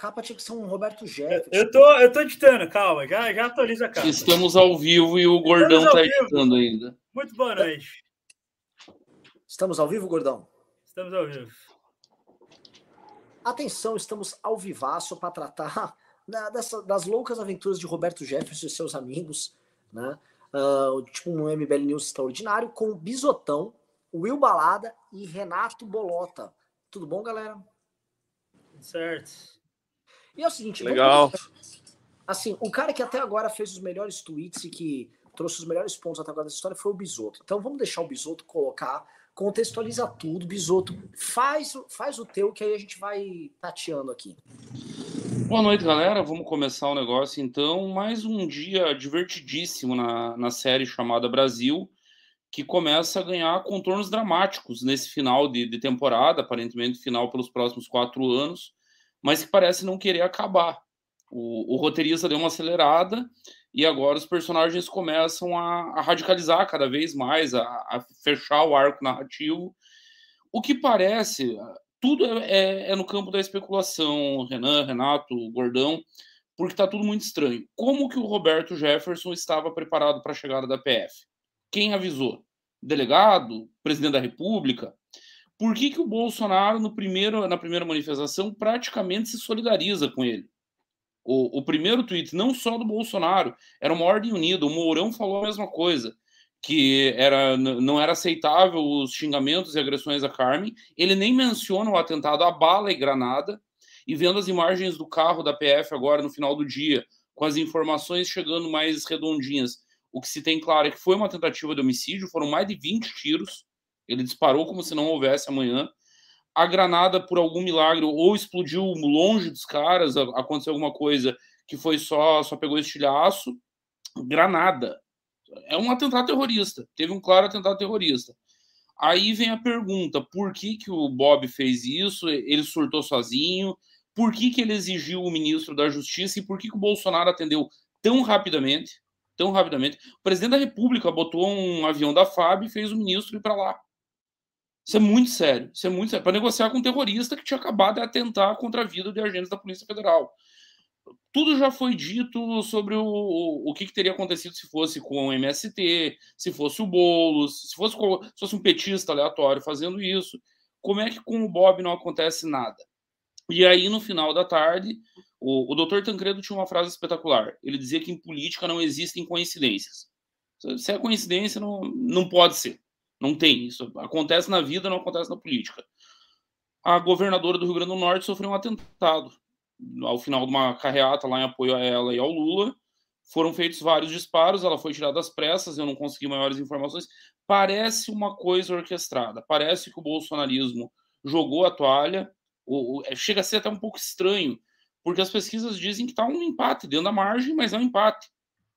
capa tinha que ser um Roberto Jefferson. Eu tô, eu tô editando, calma, já, já atualiza a capa. Estamos ao vivo e o Gordão tá editando ainda. Muito boa noite. Estamos ao vivo, Gordão? Estamos ao vivo. Atenção, estamos ao vivaço para tratar da, dessa, das loucas aventuras de Roberto Jefferson e seus amigos, né? Uh, tipo um MBL News extraordinário, com Bisotão, Will Balada e Renato Bolota. Tudo bom, galera? Certo. E é o seguinte, legal. Assim, o cara que até agora fez os melhores tweets e que trouxe os melhores pontos até agora dessa história foi o Bisoto. Então vamos deixar o Bisoto colocar, contextualiza tudo, Bisoto, faz, faz o teu que aí a gente vai tateando aqui. Boa noite, galera. Vamos começar o negócio então. Mais um dia divertidíssimo na, na série chamada Brasil, que começa a ganhar contornos dramáticos nesse final de, de temporada, aparentemente final pelos próximos quatro anos mas que parece não querer acabar. O, o roteirista deu uma acelerada e agora os personagens começam a, a radicalizar cada vez mais, a, a, fechar o arco narrativo. O que parece, tudo é, é, é no campo da especulação, Renan, Renato, Gordão, porque está tudo muito estranho. Como que o Roberto Jefferson estava preparado para a chegada da PF? Quem avisou? Delegado? Presidente da República? Por que, que o Bolsonaro, no primeiro, na primeira manifestação, praticamente se solidariza com ele? O, o primeiro tweet, não só do Bolsonaro, era uma ordem unida. O Mourão falou a mesma coisa, que era, não era aceitável os xingamentos e agressões a Carmen. Ele nem menciona o atentado a bala e granada. E vendo as imagens do carro da PF agora no final do dia, com as informações chegando mais redondinhas, o que se tem claro é que foi uma tentativa de homicídio, foram mais de 20 tiros ele disparou como se não houvesse amanhã. A granada, por algum milagre, ou explodiu longe dos caras, aconteceu alguma coisa que foi só, só pegou estilhaço. Granada. É um atentado terrorista. Teve um claro atentado terrorista. Aí vem a pergunta: por que, que o Bob fez isso? Ele surtou sozinho? Por que, que ele exigiu o ministro da Justiça e por que, que o Bolsonaro atendeu tão rapidamente? Tão rapidamente. O presidente da República botou um avião da FAB e fez o ministro ir para lá. Isso é muito sério. Isso é muito sério. Para negociar com um terrorista que tinha acabado de atentar contra a vida de agentes da Polícia Federal. Tudo já foi dito sobre o, o, o que, que, teria acontecido se fosse com o MST, se fosse o Boulos, se fosse, se fosse um petista aleatório fazendo isso. Como é que com o Bob não acontece nada? E aí, no final da tarde, o, o doutor Tancredo tinha uma frase espetacular. Ele dizia que em política não existem coincidências. Se é coincidência, não, não pode ser. Não tem isso. Acontece na vida, não acontece na política. A governadora do Rio Grande do Norte sofreu um atentado. Ao final de uma carreata lá em apoio a ela e ao Lula, foram feitos vários disparos, ela foi tirada às pressas, eu não consegui maiores informações. Parece uma coisa orquestrada. Parece que o bolsonarismo jogou a toalha. É, chega a ser até um pouco estranho, porque as pesquisas dizem que está um empate dentro da margem, mas é um empate.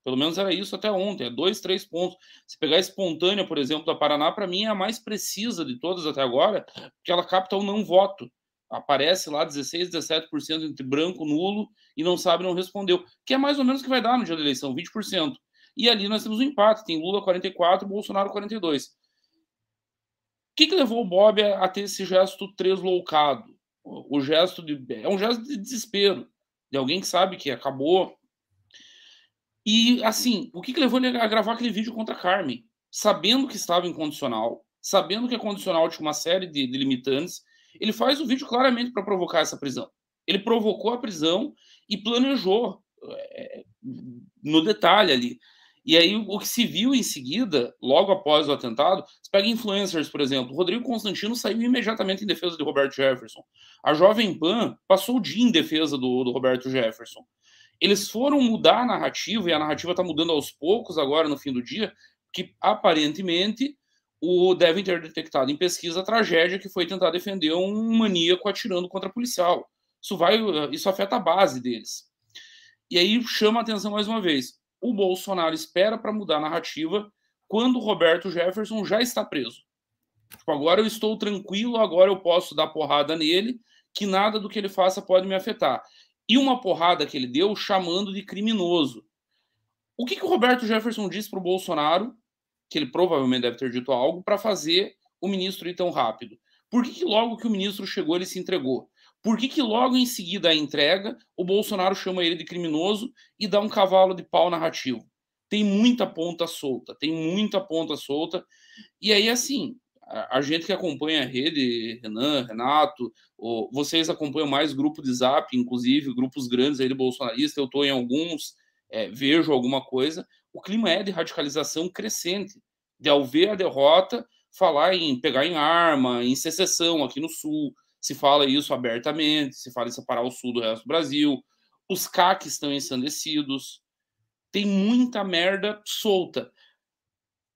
Pelo menos era isso até ontem, é dois, três pontos. Se pegar a espontânea, por exemplo, da Paraná, para mim é a mais precisa de todas até agora, porque ela capta o não voto. Aparece lá 16, 17% entre branco, nulo e não sabe, não respondeu. Que é mais ou menos o que vai dar no dia da eleição, 20%. E ali nós temos um empate, tem Lula 44, Bolsonaro 42. O que, que levou o Bob a, ter esse gesto tresloucado? O, gesto de. É um gesto de desespero, de alguém que sabe que acabou e, assim, o que, que levou ele a gravar aquele vídeo contra a Carmen? Sabendo que estava incondicional, sabendo que a condicional tinha uma série de, de limitantes, ele faz o vídeo claramente para provocar essa prisão. Ele provocou a prisão e planejou é, no detalhe ali. E aí, o que se viu em seguida, logo após o atentado, você pega influencers, por exemplo. Rodrigo Constantino saiu imediatamente em defesa de Roberto Jefferson. A Jovem Pan passou o dia em defesa do, do Roberto Jefferson eles foram mudar a narrativa, e a narrativa está mudando aos poucos agora no fim do dia, que aparentemente o devem ter detectado em pesquisa a tragédia que foi tentar defender um maníaco atirando contra policial. Isso vai, isso afeta a base deles. E aí chama a atenção mais uma vez. O Bolsonaro espera para mudar a narrativa quando o Roberto Jefferson já está preso. Tipo, agora eu estou tranquilo, agora eu posso dar porrada nele, que nada do que ele faça pode me afetar e uma porrada que ele deu chamando de criminoso. O que, que o Roberto Jefferson disse para o Bolsonaro, que ele provavelmente deve ter dito algo, para fazer o ministro ir tão rápido? Por que, que logo que o ministro chegou ele se entregou? Por que, que logo em seguida a entrega, o Bolsonaro chama ele de criminoso e dá um cavalo de pau narrativo? Tem muita ponta solta, tem muita ponta solta. E aí, assim, a, gente que acompanha a rede, Renan, Renato, ou, vocês acompanham mais grupo de zap, inclusive, grupos grandes aí de bolsonarista, eu estou em alguns, é, vejo alguma coisa. O clima é de radicalização crescente, de ao ver a derrota, falar em pegar em arma, em secessão aqui no Sul, se fala isso abertamente, se fala em separar o Sul do resto do Brasil, os CACs estão ensandecidos, tem muita merda solta.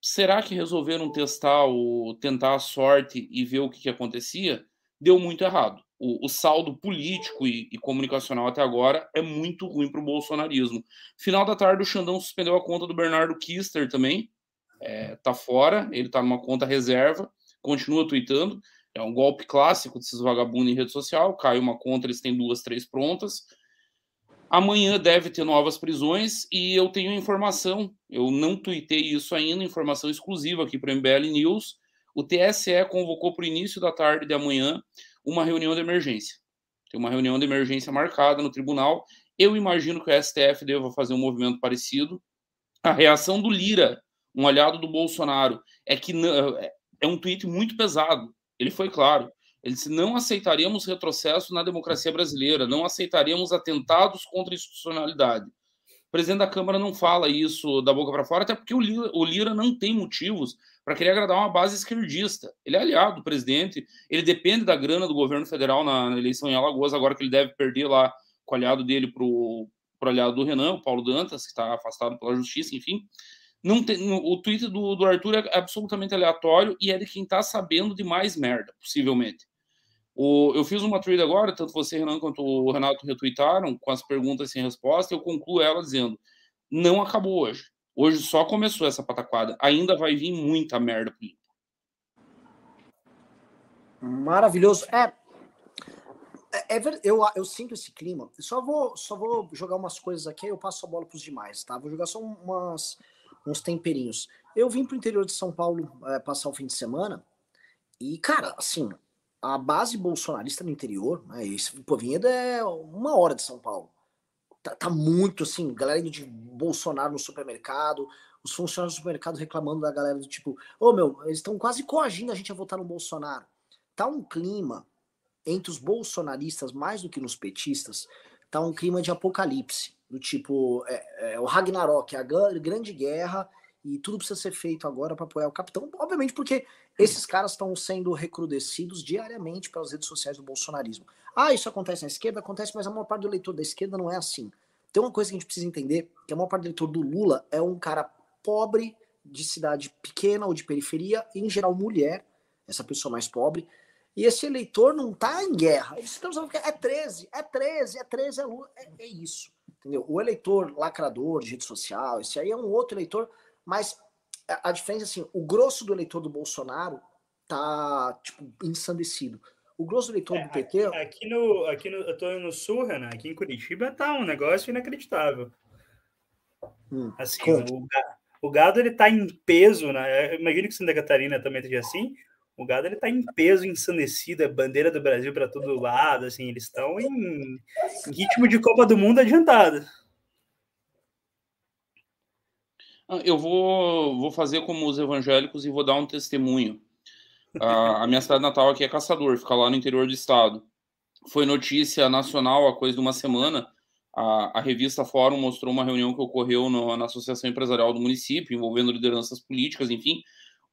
Será que resolveram testar o tentar a sorte e ver o que, que acontecia? Deu muito errado. O, o saldo político e, e, comunicacional até agora é muito ruim para o bolsonarismo. Final da tarde, o Xandão suspendeu a conta do Bernardo Kister também. É, tá fora, ele tá numa conta reserva, continua tweetando. É um golpe clássico desses vagabundos em rede social. Cai uma conta, eles têm duas, três prontas. Amanhã deve ter novas prisões e eu tenho informação, eu não tuitei isso ainda, informação exclusiva aqui para o MBL News. O TSE convocou para o início da tarde de amanhã uma reunião de emergência. Tem uma reunião de emergência marcada no tribunal. Eu imagino que o STF deva fazer um movimento parecido. A reação do Lira, um aliado do Bolsonaro, é que é, é um tweet muito pesado. Ele foi claro. Ele disse: não aceitaríamos retrocesso na democracia brasileira, não aceitaríamos atentados contra a institucionalidade. O presidente da Câmara não fala isso da boca para fora, até porque o Lira, o Lira não tem motivos para querer agradar uma base esquerdista. Ele é aliado do presidente, ele depende da grana do governo federal na, na eleição em Alagoas, agora que ele deve perder lá com o aliado dele para o aliado do Renan, o Paulo Dantas, que está afastado pela justiça, enfim. Não tem, o tweet do, do Arthur é absolutamente aleatório e é de quem está sabendo de mais merda, possivelmente. O, eu fiz uma trade agora, tanto você, Renan, quanto o Renato retweetaram, com as perguntas sem resposta, eu concluo ela dizendo: não acabou hoje. Hoje só começou essa pataquada. Ainda vai vir muita merda por Maravilhoso. É, é, é, eu, eu sinto esse clima. Só vou, só vou jogar umas coisas aqui, aí eu passo a bola para os demais, tá? Vou jogar só umas, uns temperinhos. Eu vim para o interior de São Paulo é, passar o fim de semana e, cara, assim, a base bolsonarista no interior, né, esse pô, é uma hora de São Paulo. Tá, tá, muito assim, galera de Bolsonaro no supermercado, os funcionários do supermercado reclamando da galera do tipo, ô oh, meu, eles estão quase coagindo a gente a votar no Bolsonaro. Tá um clima entre os bolsonaristas, mais do que nos petistas, tá um clima de apocalipse do tipo é, é o Ragnarok, a grande guerra e tudo precisa ser feito agora para apoiar o capitão. Obviamente, porque esses caras estão sendo recrudescidos diariamente pelas redes sociais do bolsonarismo. Ah, isso acontece na esquerda? Acontece, mas a maior parte do eleitor da esquerda não é assim. Tem uma coisa que a gente precisa entender, que a maior parte do eleitor do Lula é um cara pobre, de cidade pequena ou de periferia, em geral mulher, essa pessoa mais pobre, e esse eleitor não tá em guerra. Eles estão falando que é 13, é 13, é 13, é Lula, é, é isso. Entendeu? O eleitor lacrador de rede social, esse aí é um outro eleitor, mas a, a diferença é assim, o grosso do eleitor do Bolsonaro tá, tipo, ensandecido. O grosso do eleitor é, do PT... Aqui, aqui, no, aqui no, eu tô no Sul, Renan, aqui em Curitiba tá um negócio inacreditável. Hum, assim, o, o, gado, ele tá em peso, né? Eu imagino que Santa Catarina também esteja assim, o gado ele tá em peso ensandecido, é bandeira do Brasil para todo lado, assim, eles estão em, em, ritmo de Copa do Mundo adiantado. Ah, eu vou, vou fazer como os evangélicos e vou dar um testemunho. A, a minha cidade natal aqui é Caçador, fica lá no interior do estado. Foi notícia nacional há coisa de uma semana. A, a revista Fórum mostrou uma reunião que ocorreu no, na Associação Empresarial do município, envolvendo lideranças políticas, enfim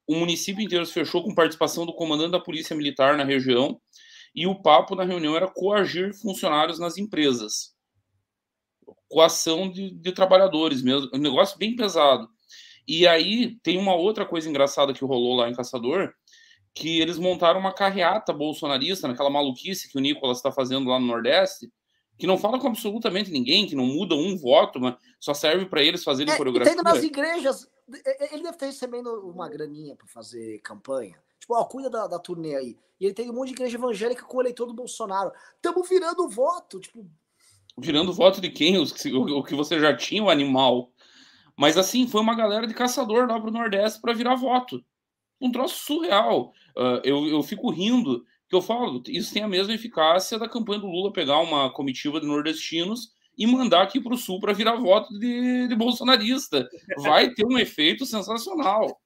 o município inteiro se fechou com participação do comandante da Polícia Militar na região e o papo na reunião era coagir funcionários nas empresas. Coação de, de trabalhadores mesmo, um negócio bem pesado. E aí tem uma outra coisa engraçada que rolou lá em Caçador, que eles montaram uma carreata bolsonarista, naquela maluquice que o Nicolas está fazendo lá no Nordeste, que não fala com absolutamente ninguém, que não muda um voto, mas só serve para eles fazerem é, coreografia. Tem nas igrejas, ele deve estar recebendo uma graninha para fazer campanha. Tipo, ó, cuida da, da turnê aí. E ele tem um monte de igreja evangélica com o eleitor do Bolsonaro. Tamo virando voto, tipo. Virando voto de quem? O, o, que você já tinha, o animal. Mas assim, foi uma galera de caçador lá pro Nordeste para virar voto. Um troço surreal. Uh, eu, eu fico rindo Que eu falo, isso tem a mesma eficácia da campanha do Lula pegar uma comitiva de nordestinos e mandar aqui para o Sul para virar voto de, de bolsonarista. Vai ter um efeito sensacional.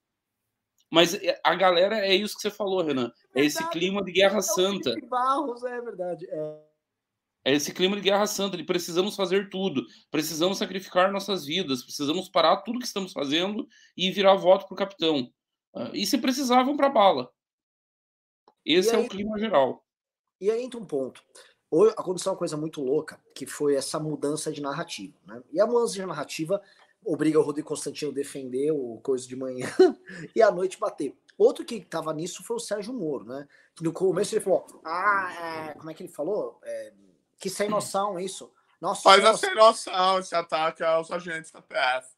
Mas é, a galera é isso que você falou, Renan. É esse clima de guerra santa. Barros, é verdade. É. é esse clima de guerra santa. De precisamos fazer tudo. Precisamos sacrificar nossas vidas. Precisamos parar tudo que estamos fazendo e virar voto para o capitão. Ah, e se precisavam para bala. Esse aí, é o clima geral. E aí entra um ponto. Hoje aconteceu uma coisa muito louca, que foi essa mudança de narrativa. Né? E a mudança de narrativa obriga o Rodrigo Constantino a defender o coisa de manhã e à noite bater. Outro que estava nisso foi o Sérgio Moro, né? Que no começo ele falou: Ah, é... como é que ele falou? É... Que sem noção isso. Nossa, Faz a sem noção esse ataque aos agentes da PF.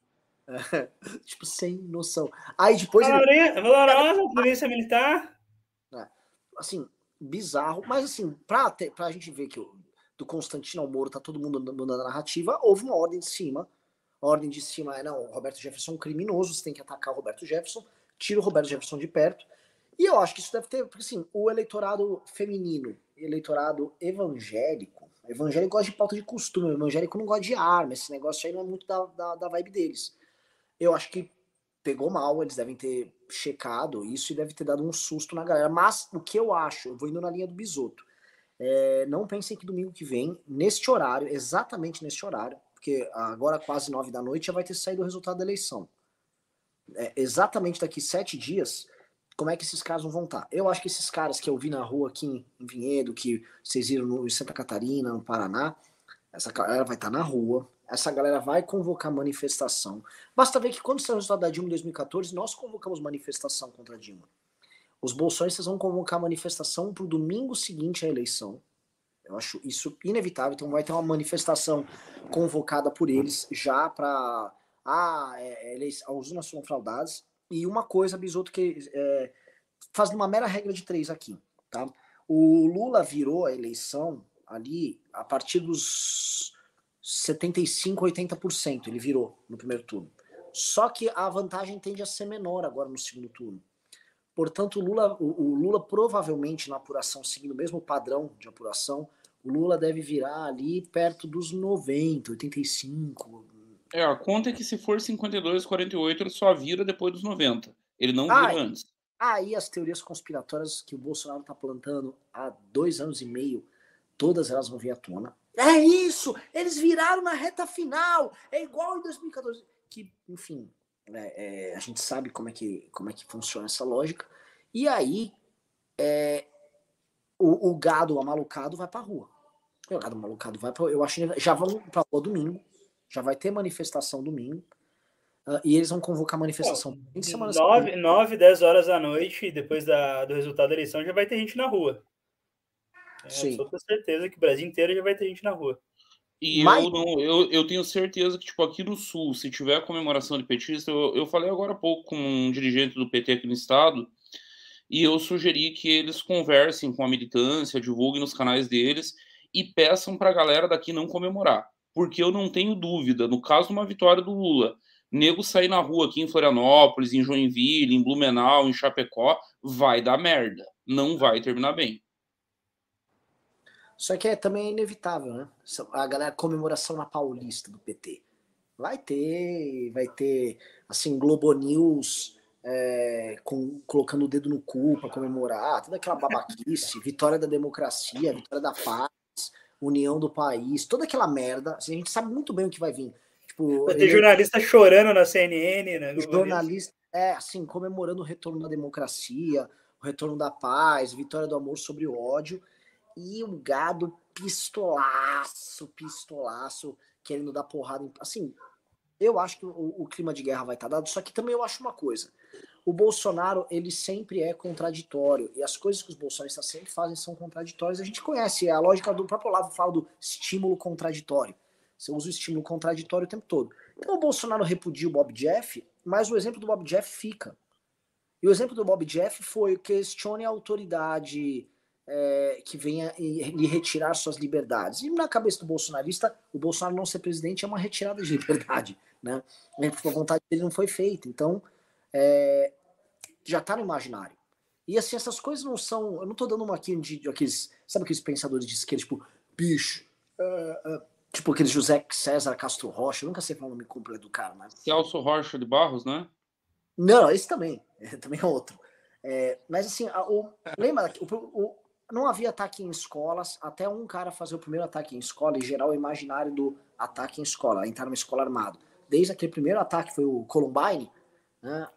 É, tipo, sem noção. Aí depois. Valorosa, ele... polícia militar. É, assim, bizarro. Mas assim, pra, ter, pra gente ver que o, do Constantino ao Moro tá todo mundo mudando a narrativa, houve uma ordem de cima a ordem de cima é, não, o Roberto Jefferson é um criminoso, você tem que atacar o Roberto Jefferson, tira o Roberto Jefferson de perto. E eu acho que isso deve ter, porque assim, o eleitorado feminino, eleitorado evangélico, evangélico gosta de pauta de costume, evangélico não gosta de arma, esse negócio aí não é muito da, da, da vibe deles. Eu acho que pegou mal, eles devem ter checado isso e deve ter dado um susto na galera. Mas o que eu acho, eu vou indo na linha do bisoto. É, não pensem que domingo que vem, neste horário, exatamente neste horário, porque agora quase nove da noite já vai ter saído o resultado da eleição. É, exatamente daqui sete dias, como é que esses caras vão estar? Eu acho que esses caras que eu vi na rua aqui em Vinhedo, que vocês viram no, em Santa Catarina, no Paraná, essa galera vai estar na rua, essa galera vai convocar manifestação. Basta ver que quando saiu o resultado da Dilma em 2014, nós convocamos manifestação contra a Dilma. Os bolsonistas vão convocar manifestação para o domingo seguinte à eleição. Eu acho isso inevitável. Então vai ter uma manifestação convocada por eles já para ah, é, eles, as urnas foram fraudadas. E uma coisa, Bisoto, que é, faz uma mera regra de três aqui. Tá? O Lula virou a eleição ali a partir dos 75, 80%. Ele virou no primeiro turno. Só que a vantagem tende a ser menor agora no segundo turno. Portanto, o Lula, o, o Lula provavelmente na apuração, seguindo o mesmo padrão de apuração, o Lula deve virar ali perto dos 90, 85. É, a conta é que se for 52, 48, ele só vira depois dos 90. Ele não vira ah, antes. Aí as teorias conspiratórias que o Bolsonaro está plantando há dois anos e meio, todas elas vão vir à tona. É isso! Eles viraram na reta final! É igual em 2014. Que, enfim, é, é, a gente sabe como é, que, como é que funciona essa lógica. E aí, é, o, o gado amalucado vai pra rua. O gado amalucado vai pra Eu acho que já vão pra rua domingo. Já vai ter manifestação domingo. Uh, e eles vão convocar manifestação em semana 9, 9, 10 horas da noite, depois da, do resultado da eleição, já vai ter gente na rua. É, Sim. Eu com certeza que o Brasil inteiro já vai ter gente na rua. E Mas... eu, não, eu, eu tenho certeza que, tipo, aqui no Sul, se tiver comemoração de petista, eu, eu falei agora há pouco com um dirigente do PT aqui no estado, e eu sugeri que eles conversem com a militância, divulguem nos canais deles e peçam para a galera daqui não comemorar. Porque eu não tenho dúvida, no caso de uma vitória do Lula, nego sair na rua aqui em Florianópolis, em Joinville, em Blumenau, em Chapecó, vai dar merda. Não vai terminar bem. Só que é também inevitável, né? A galera comemoração na Paulista do PT. Vai ter, vai ter, assim, Globo News é, com, colocando o dedo no cu para comemorar, toda aquela babaquice, vitória da democracia, vitória da paz, união do país, toda aquela merda. Assim, a gente sabe muito bem o que vai vir. Tipo, vai ter ele... jornalista chorando na CNN, né? Jornalista, é, assim, comemorando o retorno da democracia, o retorno da paz, vitória do amor sobre o ódio. E o gado pistolaço, pistolaço, querendo dar porrada. Em... Assim, eu acho que o, o, clima de guerra vai estar dado, só que também eu acho uma coisa. O Bolsonaro, ele sempre é contraditório, e as coisas que os bolsonaristas sempre fazem são contraditórias. A gente conhece, é a lógica do próprio Olavo fala do estímulo contraditório. Você usa o estímulo contraditório o tempo todo. Então o Bolsonaro repudia o Bob Jeff, mas o exemplo do Bob Jeff fica. E o exemplo do Bob Jeff foi questione a autoridade é, que venha lhe retirar suas liberdades. E na cabeça do bolsonarista, o Bolsonaro não ser presidente é uma retirada de liberdade né? A vontade dele não foi feita. Então, é, já está no imaginário. E assim, essas coisas não são. Eu não tô dando uma aqui de, aqueles. Sabe aqueles pensadores de esquerda, tipo, bicho. Uh, uh, tipo aquele José César Castro Rocha, eu nunca sei falar o nome completo do cara, mas. Celso Rocha de Barros, né? Não, esse também. É, também é outro. É, mas assim, a, o, lembra, o, o, não havia ataque em escolas, até um cara fazer o primeiro ataque em escola e gerar o imaginário do ataque em escola, entrar numa escola armado. Desde aquele primeiro ataque, foi o Columbine, né?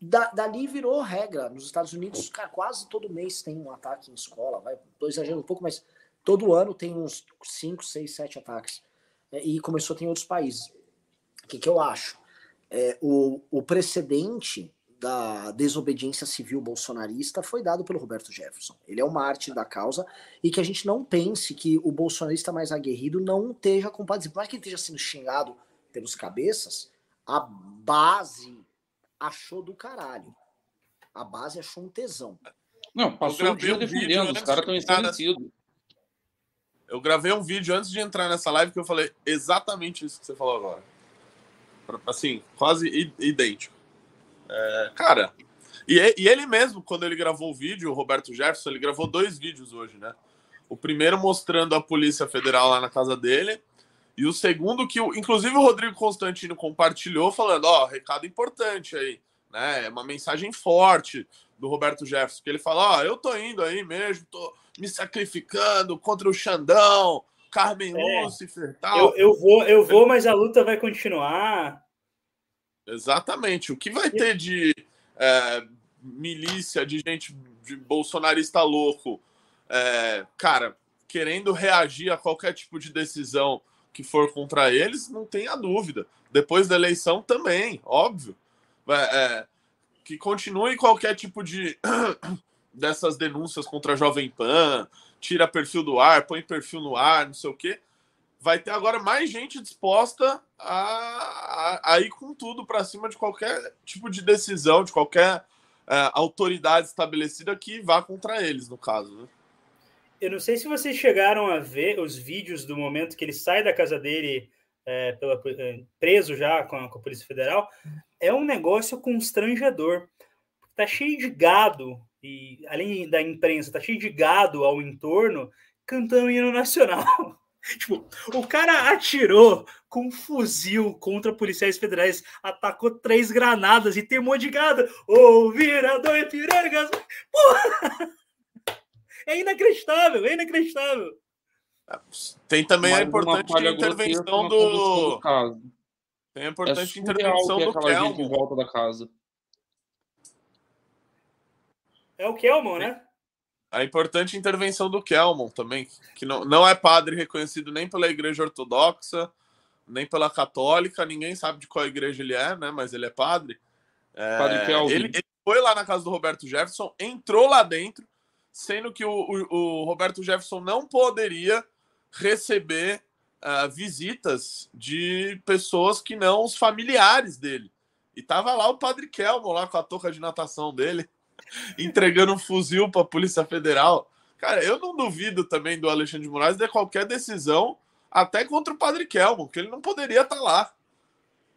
Da, dali virou regra. Nos Estados Unidos, cara, quase todo mês tem um ataque em escola. Vai, tô exagerando um pouco, mas todo ano tem uns 5, 6, 7 ataques. É, e começou a ter em outros países. O que, que eu acho? É, o, o precedente da desobediência civil bolsonarista foi dado pelo Roberto Jefferson. Ele é o mártir da causa e que a gente não pense que o bolsonarista mais aguerrido não esteja compadecido. Por mais que ele esteja sendo xingado pelos cabeças, a base achou do caralho. A base achou um tesão. Não, passou o dia um defendendo, os caras estão estabelecidos. Eu gravei um vídeo antes de entrar nessa live que eu falei exatamente isso que você falou agora. Assim, quase idêntico. É, cara, e, e, ele mesmo, quando ele gravou o vídeo, o Roberto Jefferson, ele gravou dois vídeos hoje, né? O primeiro mostrando a Polícia Federal lá na casa dele, e o segundo que, inclusive, o Rodrigo Constantino compartilhou, falando: ó, oh, recado importante aí, né? É uma mensagem forte do Roberto Jefferson, que ele fala: ó, oh, eu tô indo aí mesmo, tô me sacrificando contra o Xandão, Carmen é, Lúcifer tal. Eu, eu, vou, eu vou, mas a luta vai continuar. Exatamente. O que vai ter de é, milícia, de gente de bolsonarista louco, é, cara, querendo reagir a qualquer tipo de decisão que for contra eles, não tenha dúvida. Depois da eleição também, óbvio. É, é, que continue qualquer tipo de dessas denúncias contra a Jovem Pan, tira perfil do ar, põe perfil no ar, não sei o quê. Vai ter agora mais gente disposta a, a, a ir com tudo para cima de qualquer tipo de decisão, de qualquer é, autoridade estabelecida que vá contra eles, no caso. Né? Eu não sei se vocês chegaram a ver os vídeos do momento que ele sai da casa dele é, pela, é, preso já com a, com a, Polícia Federal. É um negócio constrangedor. Tá cheio de gado, e além da imprensa, tá cheio de gado ao entorno cantando hino nacional. tipo, o cara atirou com um fuzil contra policiais federais, atacou três granadas e temou de gado. Ô, oh, virador Ipirangas! Porra! É inacreditável, é inacreditável. Tem também a importante intervenção do. Tem a importante é intervenção do Kelmo. em volta da casa. É o Kelmon, né? A importante intervenção do Kelmon também, que não, não é padre reconhecido nem pela Igreja Ortodoxa, nem pela Católica, ninguém sabe de qual igreja ele é, né? Mas ele é padre. É, padre Kelvin. Ele, ele foi lá na casa do Roberto Jefferson, entrou lá dentro, sendo que o, o, o Roberto Jefferson não poderia receber uh, visitas de pessoas que não os familiares dele. E tava lá o Padre Kelmo, lá com a touca de natação dele, entregando um fuzil para a Polícia Federal. Cara, eu não duvido também do Alexandre de Moraes de qualquer decisão, até contra o Padre Kelmo, que ele não poderia estar tá lá.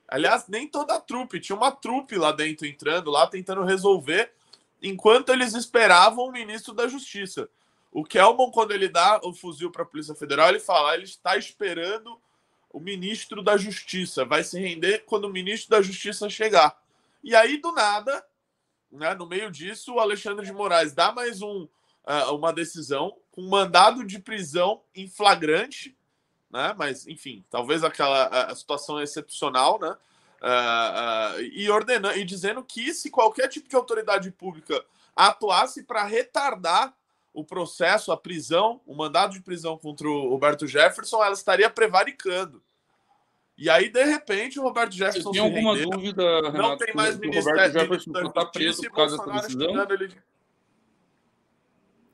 Aliás, nem toda a trupe, tinha uma trupe lá dentro entrando, lá tentando resolver enquanto eles esperavam o ministro da Justiça. O Kelman, quando ele dá o fuzil para a Polícia Federal, ele fala: ele está esperando o ministro da Justiça, vai se render quando o ministro da Justiça chegar. E aí, do nada, né, no meio disso, o Alexandre de Moraes dá mais um, uh, uma decisão com mandado de prisão em flagrante, né? Mas, enfim, talvez aquela a situação excepcional, né? Uh, uh, e ordenando e dizendo que se qualquer tipo de autoridade pública atuasse para retardar o processo, a prisão, o mandado de prisão contra o Roberto Jefferson, ela estaria prevaricando. E aí, de repente, o Roberto Jefferson. Tem alguma rendeu, dúvida, Renato, não tem mais o Roberto Jefferson está preso por causa dessa decisão? Ele...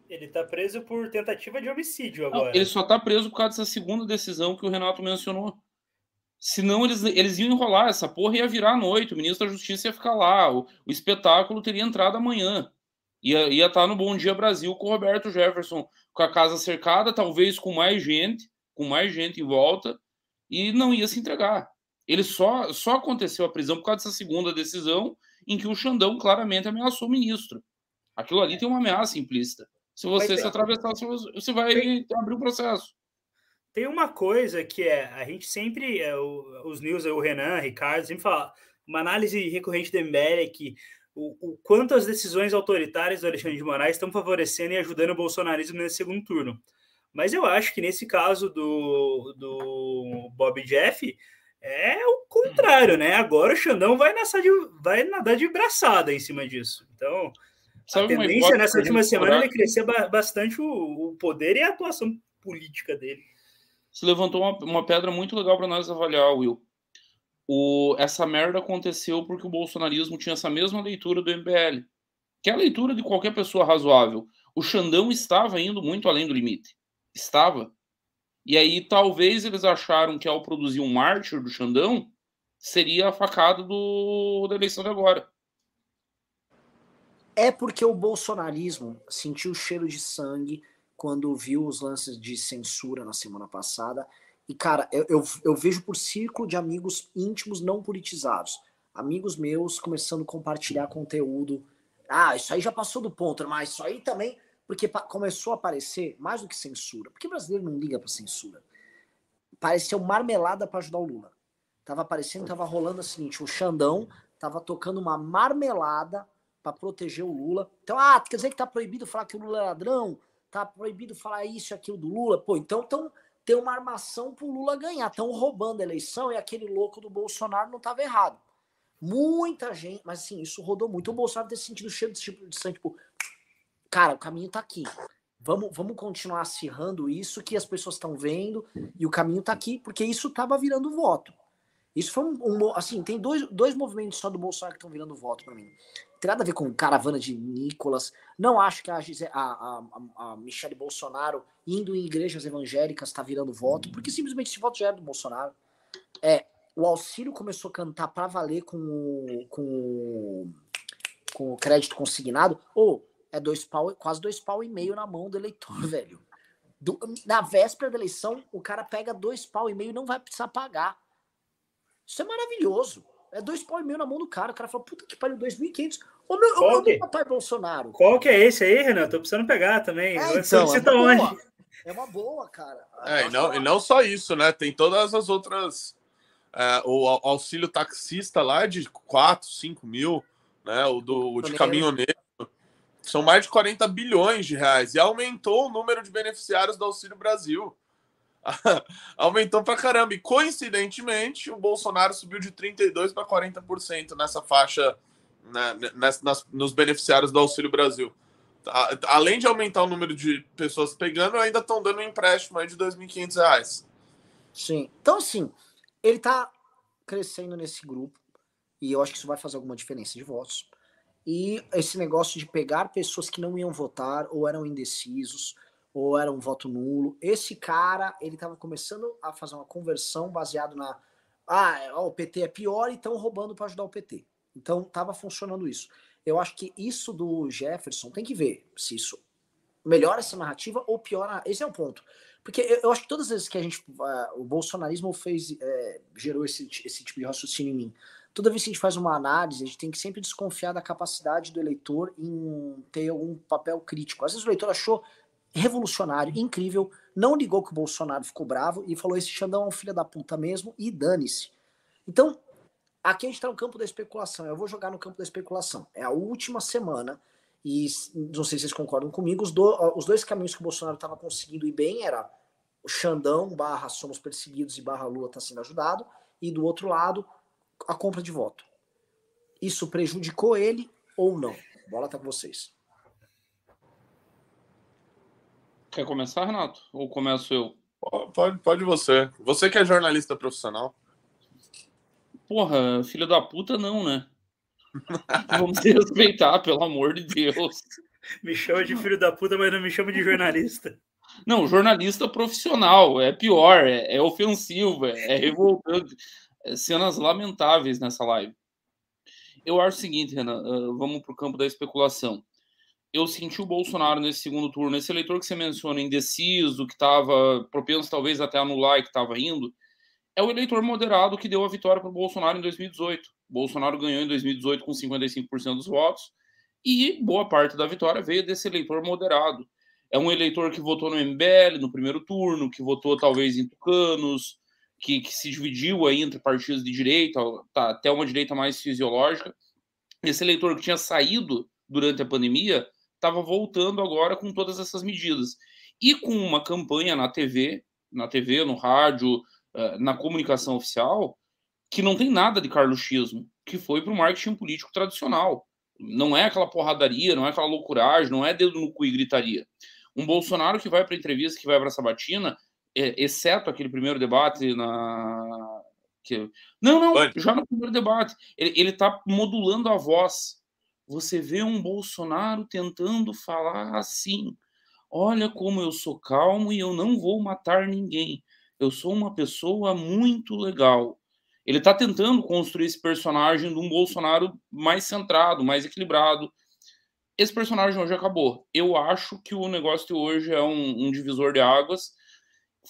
Ele está preso por tentativa de homicídio agora. Não, ele só está preso por causa dessa segunda decisão que o Renato mencionou. Senão eles, eles iam enrolar, essa porra ia virar à noite, o ministro da Justiça ia ficar lá, o, o espetáculo teria entrado amanhã. Ia, ia estar tá no Bom Dia Brasil com o Roberto Jefferson, com a casa cercada, talvez com mais gente, com mais gente em volta, e não ia se entregar. Ele só, só aconteceu a prisão por causa dessa segunda decisão em que o Xandão claramente ameaçou o ministro. Aquilo ali tem uma ameaça implícita. Se você se atravessar, você vai abrir um processo. Tem uma coisa que é, a gente sempre, é, os news, o Renan, o Ricardo, sempre fala, uma análise recorrente do MBL é que o, o, quanto as decisões autoritárias do Alexandre de Moraes estão favorecendo e ajudando o bolsonarismo nesse segundo turno. Mas eu acho que nesse caso do, do Bob Jeff, é o contrário, né? Agora o Xandão vai, de, vai nadar de braçada em cima disso. Então, Sabe a tendência nessa última semana é crescer bastante o, o, poder e a atuação política dele. Se levantou uma, uma pedra muito legal para nós avaliar, Will. O, essa merda aconteceu porque o bolsonarismo tinha essa mesma leitura do MBL, que é a leitura de qualquer pessoa razoável. O Xandão estava indo muito além do limite. Estava. E aí talvez eles acharam que ao produzir um mártir do Xandão seria a facada do, da eleição de agora. É porque o bolsonarismo sentiu o cheiro de sangue quando viu os lances de censura na semana passada. E, cara, eu, eu, eu vejo por círculo de amigos íntimos não politizados. Amigos meus começando a compartilhar conteúdo. Ah, isso aí já passou do ponto, mas isso aí também porque começou a aparecer mais do que censura. Porque brasileiro não liga para censura. Pareceu marmelada para ajudar o Lula. Tava aparecendo, tava rolando o seguinte: o Xandão tava tocando uma marmelada para proteger o Lula. Então, ah, quer dizer que tá proibido falar que o Lula é ladrão? Tá proibido falar isso e aquilo do Lula? Pô, então, então tem uma armação pro Lula ganhar. Estão roubando a eleição e aquele louco do Bolsonaro não tava errado. Muita gente, mas assim, isso rodou muito. O Bolsonaro ter sentido cheio desse tipo de sangue, tipo, cara, o caminho tá aqui. Vamos, vamos continuar acirrando isso que as pessoas estão vendo e o caminho tá aqui, porque isso tava virando voto. Isso foi um, um, assim, tem dois, dois movimentos só do Bolsonaro que estão virando voto para mim. Não tem nada a ver com caravana de Nicolas. Não acho que a, a, a, a Michelle Bolsonaro indo em igrejas evangélicas está virando voto, porque simplesmente esse voto já era do Bolsonaro. É, o auxílio começou a cantar para valer com com, com o crédito consignado, ou é dois pau, quase dois pau e meio na mão do eleitor, velho. Do, na véspera da eleição, o cara pega dois pau e meio e não vai precisar pagar. Isso é maravilhoso. É dois pau e meio na mão do cara. O cara fala, puta que pariu, 2.500. Ô, meu, ô, meu papai Bolsonaro. Qual que é esse aí, Renan? Tô precisando pegar também. É, então, é, uma boa. é uma boa, cara. É, e não, e não só isso, né? Tem todas as outras. É, o auxílio taxista lá é de 4, 5 mil, né? O, do, o de caminhoneiro são mais de 40 bilhões de reais. E aumentou o número de beneficiários do Auxílio Brasil. aumentou pra caramba. E coincidentemente, o Bolsonaro subiu de 32% para 40% nessa faixa, né, nas, nas, nos beneficiários do Auxílio Brasil. Além de aumentar o número de pessoas pegando, ainda estão dando um empréstimo aí de R$ 2.500. Sim. Então, assim, ele está crescendo nesse grupo e eu acho que isso vai fazer alguma diferença de votos. E esse negócio de pegar pessoas que não iam votar ou eram indecisos ou era um voto nulo. Esse cara, ele estava começando a fazer uma conversão baseado na ah, o PT é pior, então roubando para ajudar o PT. Então estava funcionando isso. Eu acho que isso do Jefferson tem que ver se isso melhora essa narrativa ou piora. Esse é o ponto. Porque eu acho que todas as vezes que a gente. Uh, o bolsonarismo fez. É, gerou esse, esse tipo de raciocínio em mim toda vez que a gente faz uma análise, a gente tem que sempre desconfiar da capacidade do eleitor em ter algum papel crítico. Às vezes o eleitor achou revolucionário, incrível, não ligou que o Bolsonaro ficou bravo e falou: esse Xandão é um filho da puta mesmo e dane-se. Então, aqui a gente está no campo da especulação. Eu vou jogar no campo da especulação. É a última semana e não sei se vocês concordam comigo, os, do, os dois caminhos que o Bolsonaro estava conseguindo ir bem era o Xandão barra somos perseguidos e barra Lula está sendo ajudado, e do outro lado, a compra de voto. Isso prejudicou ele ou não? Bola tá com vocês. Quer começar, Renato? Ou começo eu? Pode, pode você. Você que é jornalista profissional. Porra, filho da puta, não, né? Vamos se respeitar, pelo amor de Deus. Me chama de filho da puta, mas não me chama de jornalista. Não, jornalista profissional é pior, é, é ofensivo, é, é revoltante cenas lamentáveis nessa live. Eu acho o seguinte, Renan, uh, vamos para o campo da especulação. Eu senti o Bolsonaro nesse segundo turno, esse eleitor que você menciona, indeciso, que estava propenso talvez até anular e que estava indo, é o eleitor moderado que deu a vitória para o Bolsonaro em 2018. O Bolsonaro ganhou em 2018 com 55% dos votos e boa parte da vitória veio desse eleitor moderado. É um eleitor que votou no MBL no primeiro turno, que votou talvez em Tucanos, que, que se dividiu aí entre partidos de direita, tá, até uma direita mais fisiológica. Esse eleitor que tinha saído durante a pandemia estava voltando agora com todas essas medidas. E com uma campanha na TV, na TV, no rádio, eh, na comunicação oficial, que não tem nada de carluxismo, que foi para o marketing político tradicional. Não é aquela porradaria, não é aquela loucuragem, não é dedo no cu e gritaria. Um Bolsonaro que vai para entrevista, que vai para sabatina, é, exceto aquele primeiro debate na. Que... Não, não, já no primeiro debate. Ele está modulando a voz. Você vê um Bolsonaro tentando falar assim. Olha como eu sou calmo e eu não vou matar ninguém. Eu sou uma pessoa muito legal. Ele está tentando construir esse personagem de um Bolsonaro mais centrado, mais equilibrado. Esse personagem hoje acabou. Eu acho que o negócio de hoje é um, um divisor de águas.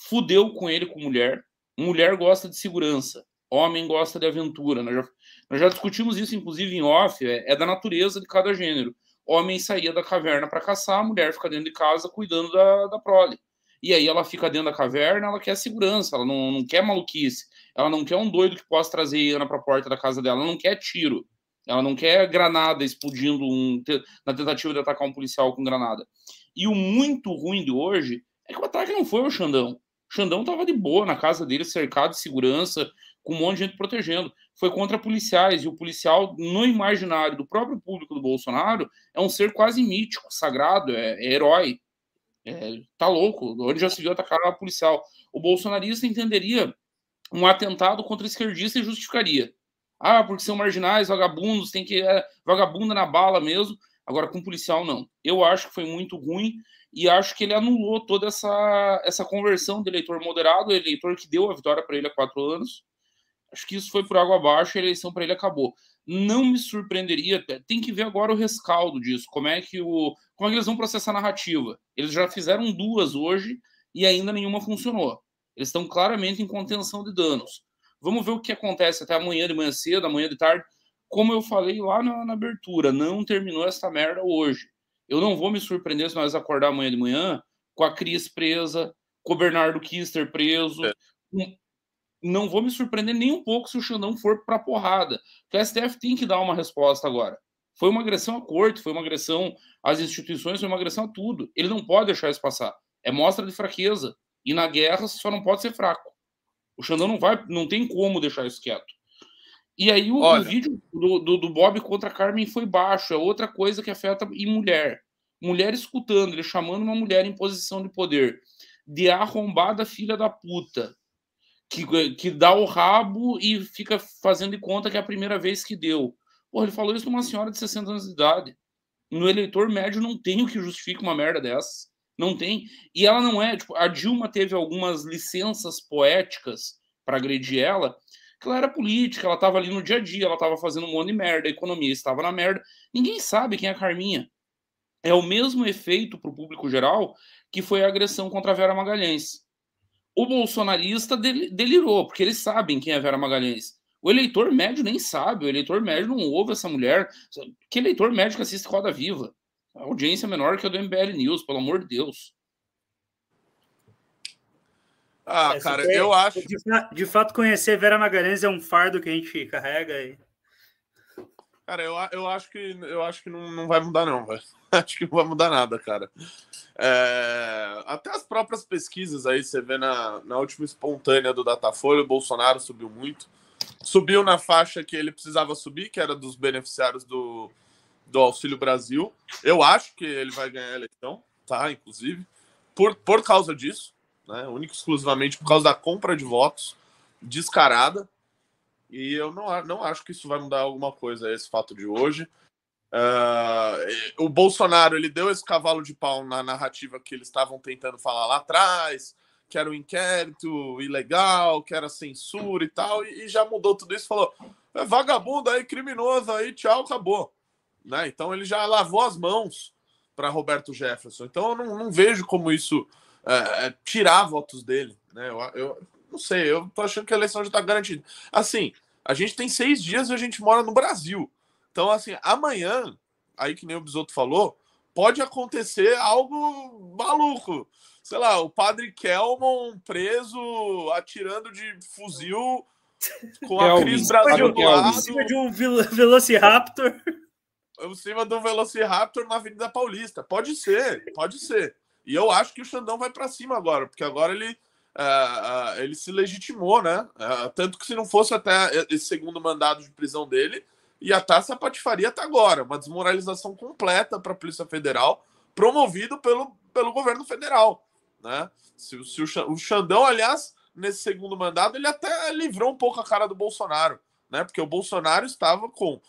Fudeu com ele com mulher. Mulher gosta de segurança. Homem gosta de aventura. Nós já, nós já discutimos isso, inclusive, em off. É, é da natureza de cada gênero. Homem saía da caverna para caçar, a mulher fica dentro de casa cuidando da, da prole. E aí ela fica dentro da caverna, ela quer segurança, ela não, não quer maluquice. Ela não quer um doido que possa trazer Iana para a porta da casa dela. Ela não quer tiro. Ela não quer granada explodindo um, na tentativa de atacar um policial com granada. E o muito ruim de hoje é que o ataque não foi o Xandão. O Xandão estava de boa na casa dele, cercado de segurança, com um monte de gente protegendo. Foi contra policiais, e o policial, no imaginário do próprio público do Bolsonaro, é um ser quase mítico, sagrado, é, é herói. É, tá louco, onde já se viu atacar a policial. O bolsonarista entenderia um atentado contra esquerdista e justificaria. Ah, porque são marginais, vagabundos, tem que. É, vagabunda na bala mesmo. Agora, com policial, não. Eu acho que foi muito ruim e acho que ele anulou toda essa, essa conversão de eleitor moderado, eleitor que deu a vitória para ele há quatro anos. Acho que isso foi por água abaixo e a eleição para ele acabou. Não me surpreenderia, tem que ver agora o rescaldo disso, como é que o como é que eles vão processar a narrativa. Eles já fizeram duas hoje e ainda nenhuma funcionou. Eles estão claramente em contenção de danos. Vamos ver o que acontece até amanhã de manhã cedo, amanhã de tarde. Como eu falei lá na, na abertura, não terminou essa merda hoje. Eu não vou me surpreender se nós acordar amanhã de manhã com a Cris presa, com o Bernardo Kister preso. É. Não vou me surpreender nem um pouco se o Xandão for para porrada. Porque a STF tem que dar uma resposta agora. Foi uma agressão à corte, foi uma agressão às instituições, foi uma agressão a tudo. Ele não pode deixar isso passar. É mostra de fraqueza. E na guerra só não pode ser fraco. O Xandão não vai, não tem como deixar isso quieto. E aí o, o vídeo do, do, do, Bob contra a Carmen foi baixo. É outra coisa que afeta e mulher. Mulher escutando, ele chamando uma mulher em posição de poder. De arrombada filha da puta. Que, que dá o rabo e fica fazendo de conta que é a primeira vez que deu. Porra, ele falou isso numa senhora de 60 anos de idade. No eleitor médio não tem o que justifique uma merda dessas. Não tem. E ela não é. Tipo, a Dilma teve algumas licenças poéticas para agredir ela, que ela era política, ela estava ali no dia a dia, ela estava fazendo um monte de merda, a economia estava na merda. Ninguém sabe quem é a Carminha. É o mesmo efeito para o público geral que foi a agressão contra a Vera Magalhães. O bolsonarista delirou, porque eles sabem quem é a Vera Magalhães. O eleitor médio nem sabe, o eleitor médio não ouve essa mulher. Que eleitor médio que assiste Roda Viva? A audiência menor que a do MBL News, pelo amor de Deus. Ah, é, cara, eu acho. De, de, fato, conhecer Vera Magalhães é um fardo que a gente carrega aí. Cara, eu, eu acho que eu acho que não, não vai mudar, não, velho. Acho que não vai mudar nada, cara. É, até as próprias pesquisas aí, você vê na, na última espontânea do Datafolha, o Bolsonaro subiu muito. Subiu na faixa que ele precisava subir, que era dos beneficiários do, do Auxílio Brasil. Eu acho que ele vai ganhar a eleição, tá? Inclusive, por, por causa disso, né? Único exclusivamente por causa da compra de votos descarada. E eu não, não acho que isso vai mudar alguma coisa, esse fato de hoje. Uh, o Bolsonaro ele deu esse cavalo de pau na narrativa que eles estavam tentando falar lá atrás, que era um inquérito ilegal, que era censura e tal, e, e já mudou tudo isso. Falou: é vagabundo aí, criminoso aí, tchau, acabou. Né? Então ele já lavou as mãos para Roberto Jefferson. Então eu não, não vejo como isso é, é, tirar votos dele. Né? Eu, eu Não sei, eu tô achando que a eleição já tá garantida. Assim, a gente tem seis dias e a gente mora no Brasil. Então, assim, amanhã, aí que nem o Bisoto falou, pode acontecer algo maluco. Sei lá, o padre Kelmon preso, atirando de fuzil, com a Cris Brasil do lado. Em cima de um Velociraptor. Em cima do Velociraptor na Avenida Paulista. Pode ser, pode ser. E eu acho que o Xandão vai para cima agora, porque agora ele, uh, ele se legitimou, né? Uh, tanto que se não fosse até esse segundo mandado de prisão dele, ia estar essa patifaria até agora. Uma desmoralização completa para a Polícia Federal, promovido pelo, pelo governo federal. Né? Se, se o, o Xandão, aliás, nesse segundo mandado, ele até livrou um pouco a cara do Bolsonaro, né? Porque o Bolsonaro estava com o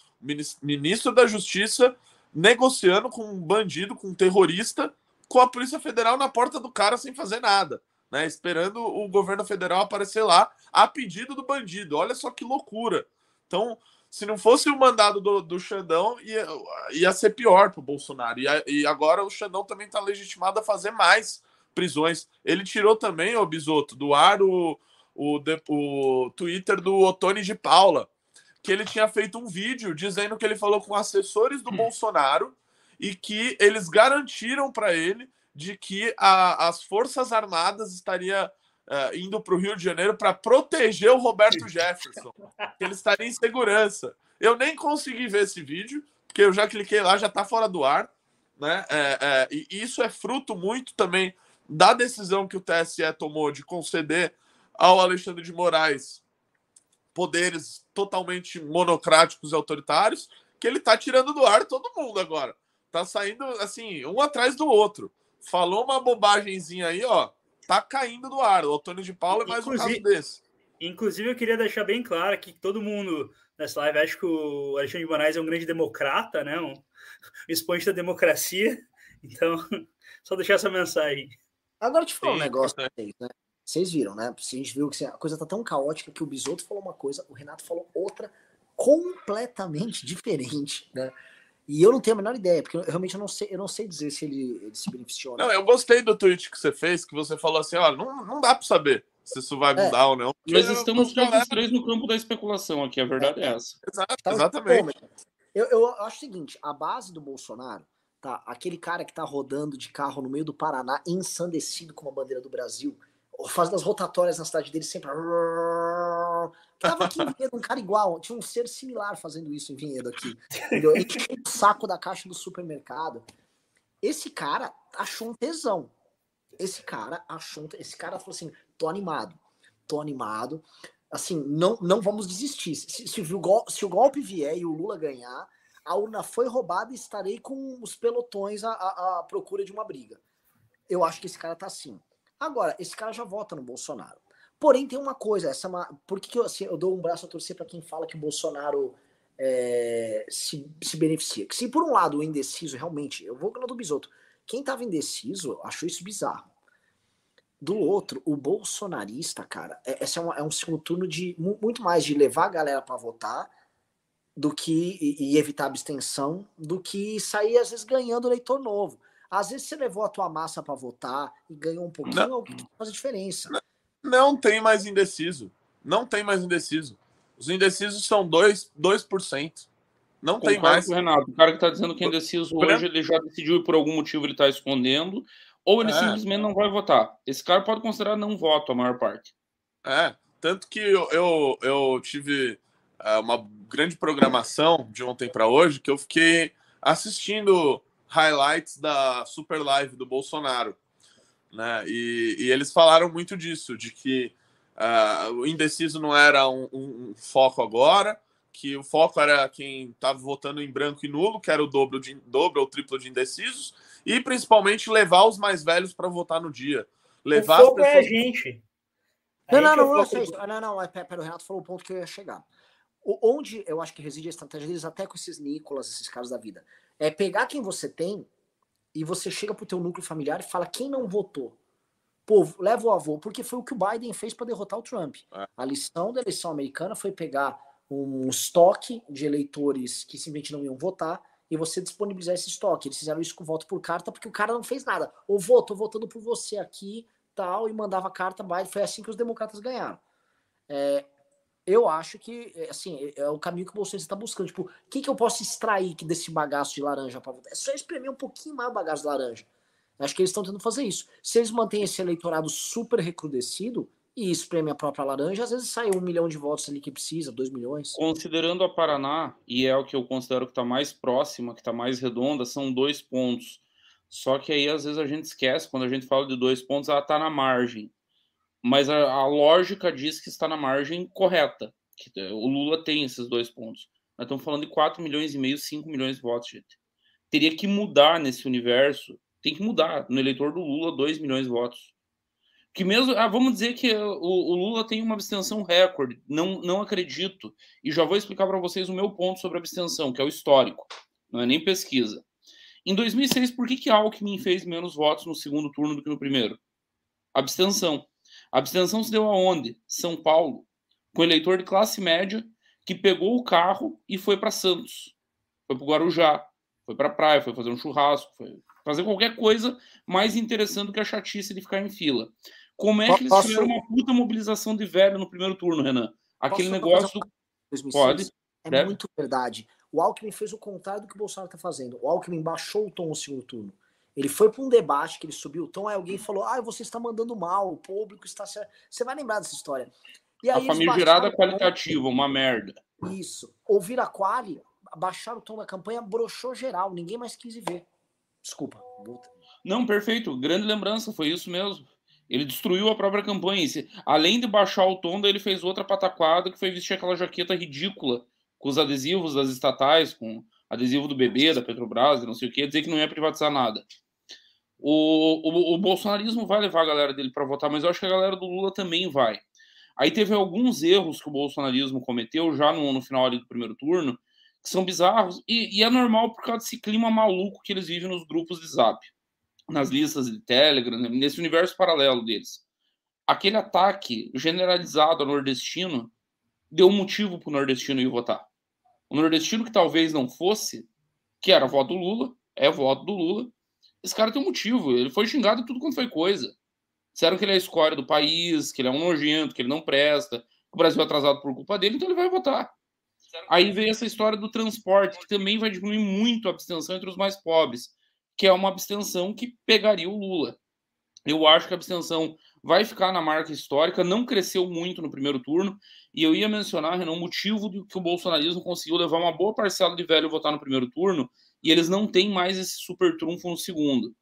ministro da Justiça negociando com um bandido, com um terrorista, com a Polícia Federal na porta do cara sem fazer nada, né? Esperando o governo federal aparecer lá a pedido do bandido. Olha só que loucura. Então, se não fosse o mandado do, do Xandão, ia, ia ser pior para o Bolsonaro. E, e, agora o Xandão também está legitimado a fazer mais prisões. Ele tirou também, o Bisoto, do ar o, o, o Twitter do Otone de Paula, que ele tinha feito um vídeo dizendo que ele falou com assessores do hum. Bolsonaro e que eles garantiram para ele de que a, as Forças Armadas estaria uh, indo para o Rio de Janeiro para proteger o Roberto Jefferson, que ele estaria em segurança. Eu nem consegui ver esse vídeo, porque eu já cliquei lá, já está fora do ar. Né? É, é, e isso é fruto muito também da decisão que o TSE tomou de conceder ao Alexandre de Moraes poderes totalmente monocráticos e autoritários, que ele está tirando do ar todo mundo agora. Tá saindo assim, um atrás do outro. Falou uma bobagemzinha aí, ó, tá caindo do ar. O Antônio de Paula é mais inclusive, um caso desse. Inclusive, eu queria deixar bem claro que todo mundo nessa live acha que o Alexandre de Moraes é um grande democrata, né? Um, um expoente da democracia. Então, só deixar essa mensagem. Agora te falar um negócio né? né? Vocês viram, né? A gente viu que a coisa tá tão caótica que o Bisoto falou uma coisa, o Renato falou outra completamente diferente, né? E eu não tenho a menor ideia, porque eu, realmente eu não sei, eu não sei dizer se ele, ele se beneficiou. Não, eu gostei do tweet que você fez, que você falou assim, olha, não, não dá para saber se isso vai mudar é. ou não. Mas estamos todos os três no campo da especulação aqui, a verdade é, é essa. Exato, tá, exatamente. Eu, eu acho o seguinte, a base do Bolsonaro, tá, aquele cara que tá rodando de carro no meio do Paraná, ensandecido com a bandeira do Brasil, fazendo as rotatórias na cidade dele sempre Tava aqui em Vinhedo, um cara igual, tinha um ser similar fazendo isso em Vinhedo aqui. Entendeu? Ele tinha um saco da caixa do supermercado. Esse cara achou um tesão. Esse cara achou um Esse cara falou assim: tô animado, tô animado. Assim, não, não vamos desistir. Se, se, o, se o golpe vier e o Lula ganhar, a urna foi roubada e estarei com os pelotões à, à, à procura de uma briga. Eu acho que esse cara tá assim. Agora, esse cara já vota no Bolsonaro. Porém, tem uma coisa, essa é por que, que eu, assim, eu dou um braço a torcer para quem fala que o Bolsonaro é, se, se beneficia? Que se por um lado o indeciso realmente, eu vou no do Bisoto, quem estava indeciso achou isso bizarro. Do outro, o bolsonarista, cara, é, esse é, uma, é um segundo turno de muito mais de levar a galera para votar do que e, e, evitar abstenção do que sair às vezes ganhando eleitor novo. Às vezes você levou a tua massa para votar e ganhou um pouquinho, não, faz a diferença. Não, não tem mais indeciso. Não tem mais indeciso. Os indecisos são 2%. 2%. Não Concordo tem mais. Renato, o cara que está dizendo que é indeciso hoje, ele já decidiu e por algum motivo ele está escondendo, ou ele é. simplesmente não vai votar. Esse cara pode considerar não voto a maior parte. É, tanto que eu, eu, eu tive é, uma grande programação de ontem para hoje que eu fiquei assistindo highlights da super live do Bolsonaro. Né? E, e eles falaram muito disso, de que uh, o indeciso não era um, um, foco agora, que o foco era quem estava votando em branco e nulo, que era o dobro, de, dobro ou triplo de indecisos, e principalmente levar os mais velhos para votar no dia. Levar o foco pessoas... é a gente. não, não, não, não, não, não, não, pera, o Renato falou o ponto que eu ia chegar. O, onde eu acho que reside a estratégia deles, até com esses Nicolas, esses caras da vida, é pegar quem você tem e você chega pro teu núcleo familiar e fala quem não votou. Pô, leva o avô, porque foi o que o Biden fez para derrotar o Trump. É. A lição da eleição americana foi pegar um estoque de eleitores que simplesmente não iam votar e você disponibilizar esse estoque. Eles fizeram isso com voto por carta porque o cara não fez nada. Ô, voto, tô votando por você aqui, tal, e mandava carta, foi assim que os democratas ganharam. É, eu acho que, é, assim, é, é o caminho que o Bolsonaro está buscando. Tipo, o que, que eu posso extrair desse bagaço de laranja para votar? É só espremer um pouquinho mais o bagaço de laranja. Acho que eles estão tentando fazer isso. Se eles mantêm esse eleitorado super recrudescido e espremem a própria laranja, às vezes sai um milhão de votos ali que precisa, dois milhões. Considerando a Paraná, e é o que eu considero que está mais próxima, que está mais redonda, são dois pontos. Só que aí às vezes a gente esquece, quando a gente fala de dois pontos, ela está na margem. Mas a, a, lógica diz que está na margem correta. Que o Lula tem esses dois pontos. Nós estamos falando de 4 milhões e meio, 5 milhões de votos, gente. Teria que mudar nesse universo. Tem que mudar. No eleitor do Lula, 2 milhões de votos. Que mesmo. Ah, vamos dizer que o, o Lula tem uma abstenção recorde. Não, não acredito. E já vou explicar para vocês o meu ponto sobre abstenção, que é o histórico. Não é nem pesquisa. Em 2006, por que, que Alckmin fez menos votos no segundo turno do que no primeiro? Abstenção. A abstenção se deu aonde? São Paulo, com eleitor de classe média que pegou o carro e foi para Santos, foi para o Guarujá, foi para a praia, foi fazer um churrasco, foi fazer qualquer coisa mais interessante do que a chatice de ficar em fila. Como é que eles Posso... tiveram uma puta mobilização de velho no primeiro turno, Renan? Aquele Posso negócio. Do... Pode. É deve? muito verdade. O Alckmin fez o contrário do que o Bolsonaro está fazendo. O Alckmin baixou o tom no segundo turno. Ele foi para um debate que ele subiu o tom, aí alguém falou: Ah, você está mandando mal, o público está. Você vai lembrar dessa história. E aí a famigerada qualitativa, uma merda. Isso. Ouvir a quali, baixar o tom da campanha, broxou geral, ninguém mais quis ver. Desculpa. Não, perfeito. Grande lembrança, foi isso mesmo. Ele destruiu a própria campanha. Além de baixar o tom, ele fez outra pataquada que foi vestir aquela jaqueta ridícula com os adesivos das estatais, com adesivo do bebê, da Petrobras, não sei o que, dizer que não ia privatizar nada. O, o, o bolsonarismo vai levar a galera dele para votar, mas eu acho que a galera do Lula também vai. Aí teve alguns erros que o bolsonarismo cometeu já no, no final ali do primeiro turno, que são bizarros, e, e, é normal por causa desse clima maluco que eles vivem nos grupos de zap, nas listas de Telegram, nesse universo paralelo deles. Aquele ataque generalizado ao nordestino deu motivo para o nordestino ir votar. O nordestino que talvez não fosse, que era voto do Lula, é voto do Lula, esse cara tem um motivo. Ele foi xingado tudo quanto foi coisa. Disseram que ele é a escória do país, que ele é um nojento, que ele não presta, que o Brasil é atrasado por culpa dele, então ele vai votar. Aí veio essa história do transporte, que também vai diminuir muito a abstenção entre os mais pobres, que é uma abstenção que pegaria o Lula. Eu acho que a abstenção vai ficar na marca histórica, não cresceu muito no primeiro turno, e eu ia mencionar, Renan, o motivo de que o bolsonarismo conseguiu levar uma boa parcela de velho votar no primeiro turno e eles não têm mais esse super trunfo no segundo.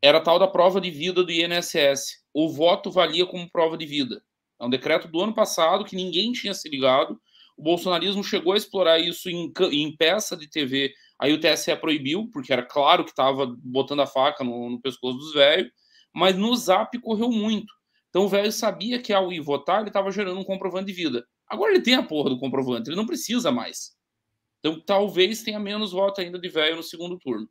Era tal da prova de vida do INSS. O voto valia como prova de vida. É um decreto do ano passado que ninguém tinha se ligado. O bolsonarismo chegou a explorar isso em, em peça de TV. Aí o TSE proibiu, porque era claro que estava botando a faca no, no pescoço dos velhos. Mas no zap correu muito. Então o velho sabia que ao ir votar, ele estava gerando um comprovante de vida. Agora ele tem a porra do comprovante, ele não precisa mais. Então talvez tenha menos voto ainda de velho no segundo turno.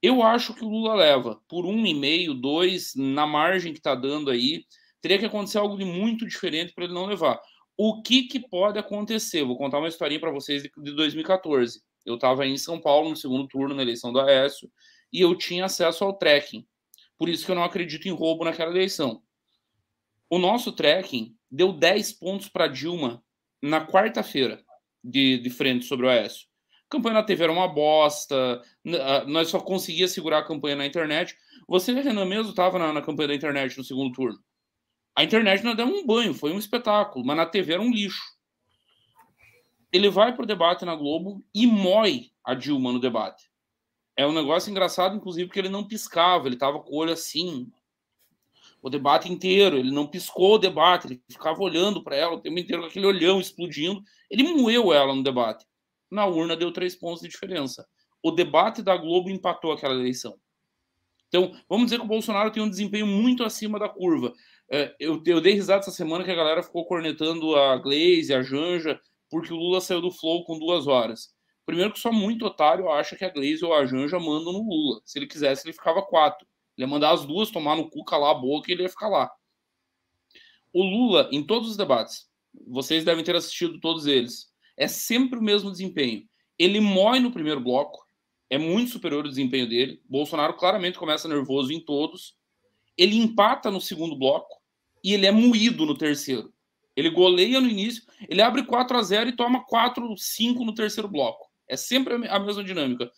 Eu acho que o Lula leva por um e meio, dois, na margem que está dando aí. Teria que acontecer algo de muito diferente para ele não levar. O que, que pode acontecer? Vou contar uma historinha para vocês de, de 2014. Eu estava em São Paulo no segundo turno, na eleição do Aécio, e eu tinha acesso ao tracking. Por isso que eu não acredito em roubo naquela eleição. O nosso tracking deu 10 pontos para Dilma na quarta-feira de, de frente sobre o Aécio. A campanha na TV era uma bosta, nós só conseguia segurar a campanha na internet. Você, Renan, mesmo estava na, na, campanha da internet no segundo turno. A internet não deu um banho, foi um espetáculo, mas na TV era um lixo. Ele vai para o debate na Globo e mói a Dilma no debate. É um negócio engraçado, inclusive, porque ele não piscava, ele estava com o olho assim, o debate inteiro. Ele não piscou o debate, ele ficava olhando para ela o tempo inteiro com aquele olhão explodindo. Ele moeu ela no debate. Na urna deu três pontos de diferença. O debate da Globo empatou aquela eleição. Então, vamos dizer que o Bolsonaro tem um desempenho muito acima da curva. É, eu, eu dei risada essa semana que a galera ficou cornetando a Glaze, a Janja, porque o Lula saiu do flow com duas horas. Primeiro que só muito otário acha que a Glaze ou a Janja mandam no Lula. Se ele quisesse, ele ficava quatro. Ele ia mandar as duas tomar no cu, calar a boca e ele ia ficar lá. O Lula, em todos os debates, vocês devem ter assistido todos eles, é sempre o mesmo desempenho. Ele morre no primeiro bloco, é muito superior o desempenho dele. Bolsonaro claramente começa nervoso em todos. ele empata no segundo bloco e ele é moído no terceiro. Ele goleia no início, ele abre 4 a 0 e toma 4, 5 no terceiro bloco. É sempre a mesma dinâmica.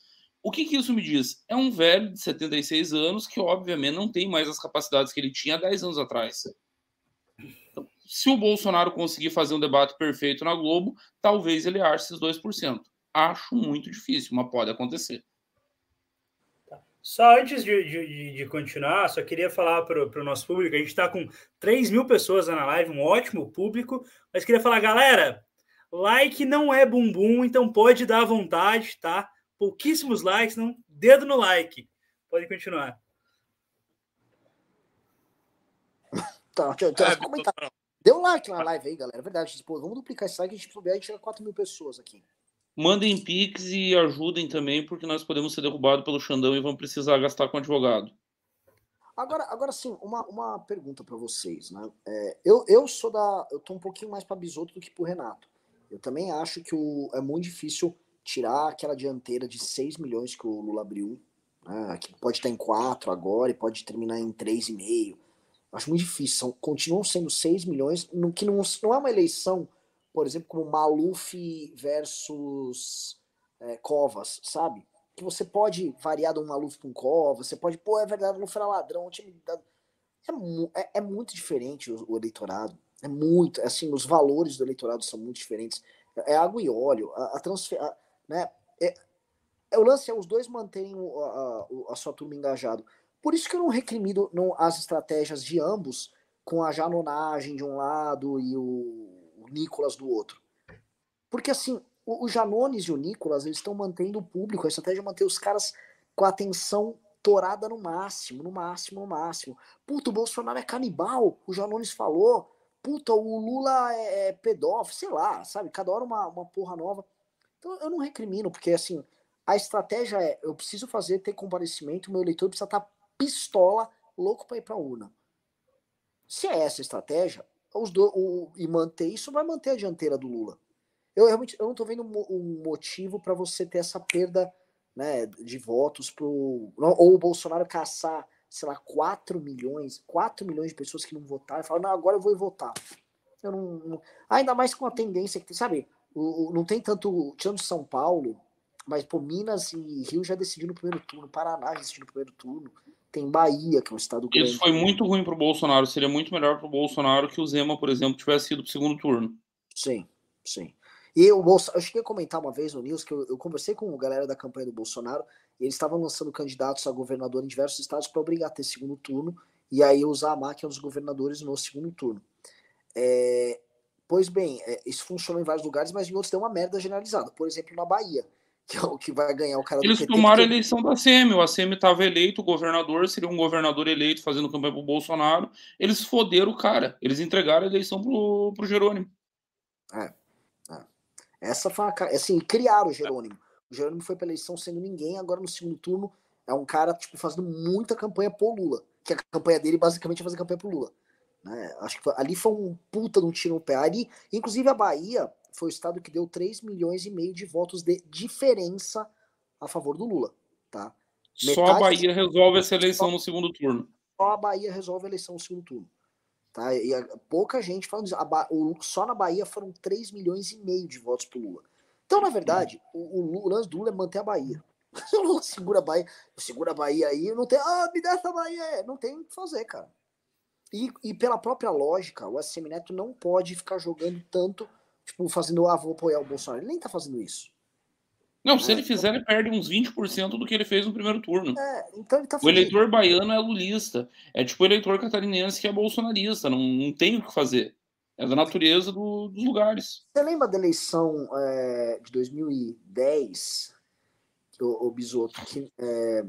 O que, que isso me diz? É um velho de 76 anos que, obviamente, não tem mais as capacidades que ele tinha 10 anos atrás. Então, se o Bolsonaro conseguir fazer um debate perfeito na Globo, talvez ele ache esses 2%. Acho muito difícil, mas pode acontecer. Só antes de, de, de, continuar, só queria falar para o nosso público: a gente está com 3 mil pessoas na live, um ótimo público, mas queria falar, galera, like não é bumbum, então pode dar à vontade, tá? Pouquíssimos likes, não, dedo no like. Pode continuar. Tá, deixa, deixa é, comentar. Deu like na live aí, galera. É verdade. Pô, vamos duplicar esse like, a gente puder, a gente chega a 4 mil pessoas aqui. Mandem Pix e ajudem também, porque nós podemos ser derrubados pelo Xandão e vamos precisar gastar com advogado. Agora, agora sim, uma, uma pergunta para vocês, né? É, eu, eu sou da. Eu tô um pouquinho mais para Bisoto do que pro Renato. Eu também acho que o, é muito difícil tirar aquela dianteira de 6 milhões que o Lula abriu, né, que pode estar em 4 agora e pode terminar em 3,5. Acho muito difícil. São, continuam sendo 6 milhões, no que não, não é uma eleição por exemplo, como Maluf versus é, Covas, sabe? Que você pode variar de um Maluf para um Covas, você pode, pô, é verdade, Maluf era ladrão, o time é, é, é, muito diferente o, o, eleitorado, é muito, assim, os valores do eleitorado são muito diferentes, é água e óleo, a, a transfer, né, é, é, o lance é os dois manterem a, a, a, sua turma engajado. Por isso que eu não recrimino não, as estratégias de ambos, com a janonagem de um lado e o Nicolas do outro. Porque assim, o, o Janones e o Nicolas, eles estão mantendo o público, a estratégia é manter os caras com a atenção torada no máximo, no máximo, no máximo. Puta, o Bolsonaro é canibal, o Janones falou. Puta, o Lula é, é pedófilo, sei lá, sabe? Cada hora uma, uma porra nova. Então eu não recrimino, porque assim, a estratégia é: eu preciso fazer ter comparecimento, meu eleitor precisa estar tá pistola, louco para ir pra urna. Se é essa a estratégia, os do, o, e manter isso vai manter a dianteira do Lula. Eu realmente eu não estou vendo um motivo para você ter essa perda né, de votos pro ou o Bolsonaro caçar, sei lá, 4 milhões, 4 milhões de pessoas que não votaram e falar, não, agora eu vou votar. Eu não, não, ainda mais com a tendência que tem, sabe? O, o, não tem tanto, tirando São Paulo, mas pô, Minas e Rio já decidiram no primeiro turno, Paraná já decidiu no primeiro turno. Tem Bahia, que é um estado grande. Isso foi muito ruim para o Bolsonaro. Seria muito melhor para o Bolsonaro que o Zema, por exemplo, tivesse ido para o segundo turno. Sim, sim. E o Bolsonaro, eu cheguei a comentar uma vez no News que eu, eu conversei com a galera da campanha do Bolsonaro e eles estavam lançando candidatos a governador em diversos estados para obrigar a ter segundo turno e aí usar a máquina dos governadores no segundo turno. É, pois bem, é, isso funcionou em vários lugares, mas em outros deu uma merda generalizada. Por exemplo, na Bahia que é o que vai ganhar o cara Eles do PT. Eles tomaram a eleição da ACM, o ACM estava eleito, o governador seria um governador eleito fazendo campanha pro Bolsonaro. Eles foderam o cara, eles entregaram a eleição pro, pro Jerônimo. É, é. Essa foi a, assim, criaram o Jerônimo. O Jerônimo foi pra eleição sendo ninguém, agora no segundo turno é um cara tipo fazendo muita campanha pro Lula, que a campanha dele basicamente é fazer campanha pro Lula. Né? Acho que foi, ali foi um puta de um tiro no pé. Ali, inclusive a Bahia, foi o estado que deu 3 milhões e meio de votos de diferença a favor do Lula, tá? Só a Bahia resolve essa eleição só, no segundo turno. Só a Bahia resolve a eleição no segundo turno. Tá? E a, pouca gente falando isso. A, o, só na Bahia foram 3 milhões e meio de votos pro Lula. Então, na verdade, o, o, o lance do Lula é manter a Bahia. O Lula segura a Bahia, segura a Bahia aí, não tem. Ah, me dá essa Bahia. Não tem o que fazer, cara. E, e pela própria lógica, o SM Neto não pode ficar jogando tanto tipo, fazendo, ah, vou apoiar o Bolsonaro. Ele nem tá fazendo isso. Não, se é, ele fizer, ele perde uns 20% do que ele fez no primeiro turno. É, então tá o eleitor baiano é lulista. É tipo o eleitor catarinense que é bolsonarista. Não, não tem o que fazer. É da natureza do, dos lugares. Você lembra da eleição é, de 2010, o, o Bisoto, que é,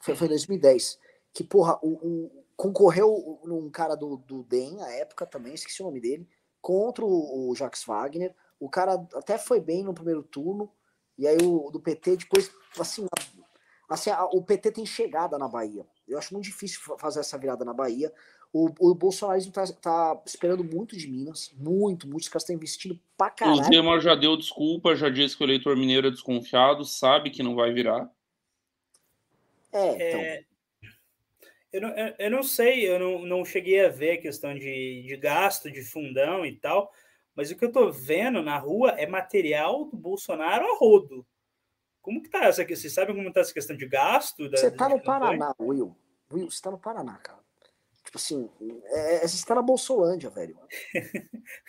foi, foi em 2010, que, porra, o, o, concorreu um cara do, do DEM, à época também, esqueci o nome dele, contra o, o Jacques Wagner. O cara até foi bem no primeiro turno. E aí o do PT depois, assim, assim a, o PT tem chegada na Bahia. Eu acho muito difícil fazer essa virada na Bahia. O, o bolsonarismo tá, tá, esperando muito de Minas, muito, muitos caras estão investindo pra caralho. O Zema já deu desculpa, já disse que o eleitor mineiro é desconfiado, sabe que não vai virar. É, então. É, Eu não, eu não sei, eu não, não cheguei a ver a questão de, de gasto de fundão e tal, mas o que eu estou vendo na rua é material do Bolsonaro a rodo. Como que tá essa aqui? Vocês sabem como está essa questão de gasto? Da, você está no Paraná, Will. Will, você está no Paraná, cara. Tipo assim, é, é, você está na Bolsolândia, velho.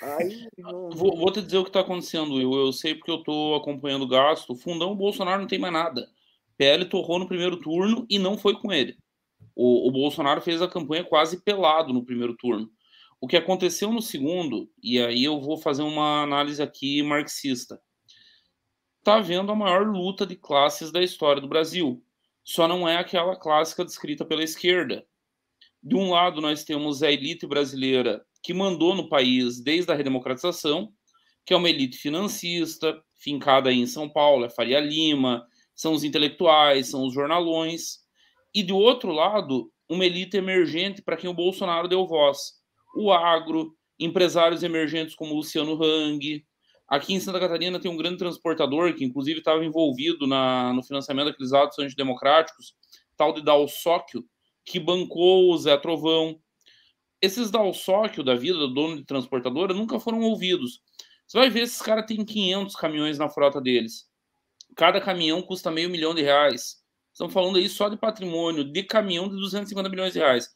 Aí, não... vou, vou, te dizer o que está acontecendo, Will. Eu sei porque eu estou acompanhando o gasto. O fundão o Bolsonaro não tem mais nada. PL torrou no primeiro turno e não foi com ele. O, o Bolsonaro fez a campanha quase pelado no primeiro turno. O que aconteceu no segundo, e aí eu vou fazer uma análise aqui marxista. Está havendo a maior luta de classes da história do Brasil. Só não é aquela clássica descrita pela esquerda. De um lado, nós temos a elite brasileira que mandou no país desde a redemocratização, que é uma elite financista, fincada em São Paulo, é Faria Lima, são os intelectuais, são os jornalões e do outro lado, uma elite emergente para quem o Bolsonaro deu voz. O agro, empresários emergentes como Luciano Hang. Aqui em Santa Catarina tem um grande transportador que, inclusive, estava envolvido na, no financiamento daqueles atos antidemocráticos, tal de Dalsóquio, que bancou o Zé Trovão. Esses Dalsóquio da vida, do dono de transportadora, nunca foram ouvidos. Você vai ver, esses caras têm 500 caminhões na frota deles. Cada caminhão custa meio milhão de reais. Estamos falando aí só de patrimônio de caminhão de 250 milhões de reais.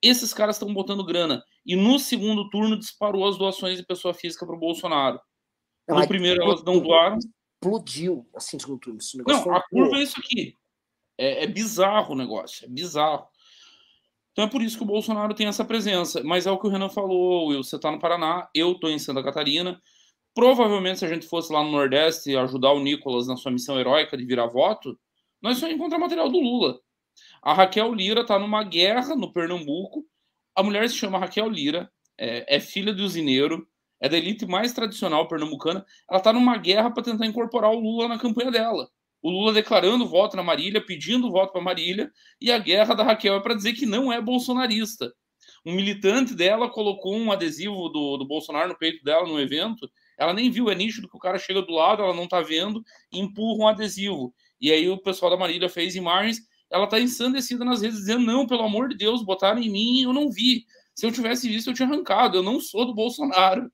Esses caras estão botando grana. E no segundo turno disparou as doações de pessoa física para o Bolsonaro. Não, no primeiro elas não doaram. Explodiu assim no segundo turno. Não, a curva é isso aqui. É, é bizarro o negócio. É bizarro. Então é por isso que o Bolsonaro tem essa presença. Mas é o que o Renan falou, Will. Você está no Paraná, eu estou em Santa Catarina. Provavelmente, se a gente fosse lá no Nordeste ajudar o Nicolas na sua missão heróica de virar voto, nós só encontramos material do Lula. A Raquel Lira está numa guerra no Pernambuco. A mulher se chama Raquel Lira, é, é filha de usineiro, é da elite mais tradicional pernambucana. Ela está numa guerra para tentar incorporar o Lula na campanha dela. O Lula declarando voto na Marília, pedindo voto para Marília, e a guerra da Raquel é para dizer que não é bolsonarista. Um militante dela colocou um adesivo do, do Bolsonaro no peito dela no evento. Ela nem viu, é nítido que o cara chega do lado, ela não está vendo, e empurra um adesivo. E aí o pessoal da Marília fez imagens, ela tá ensandecida nas redes, dizendo: não, pelo amor de Deus, botaram em mim eu não vi. Se eu tivesse visto, eu tinha arrancado. Eu não sou do Bolsonaro.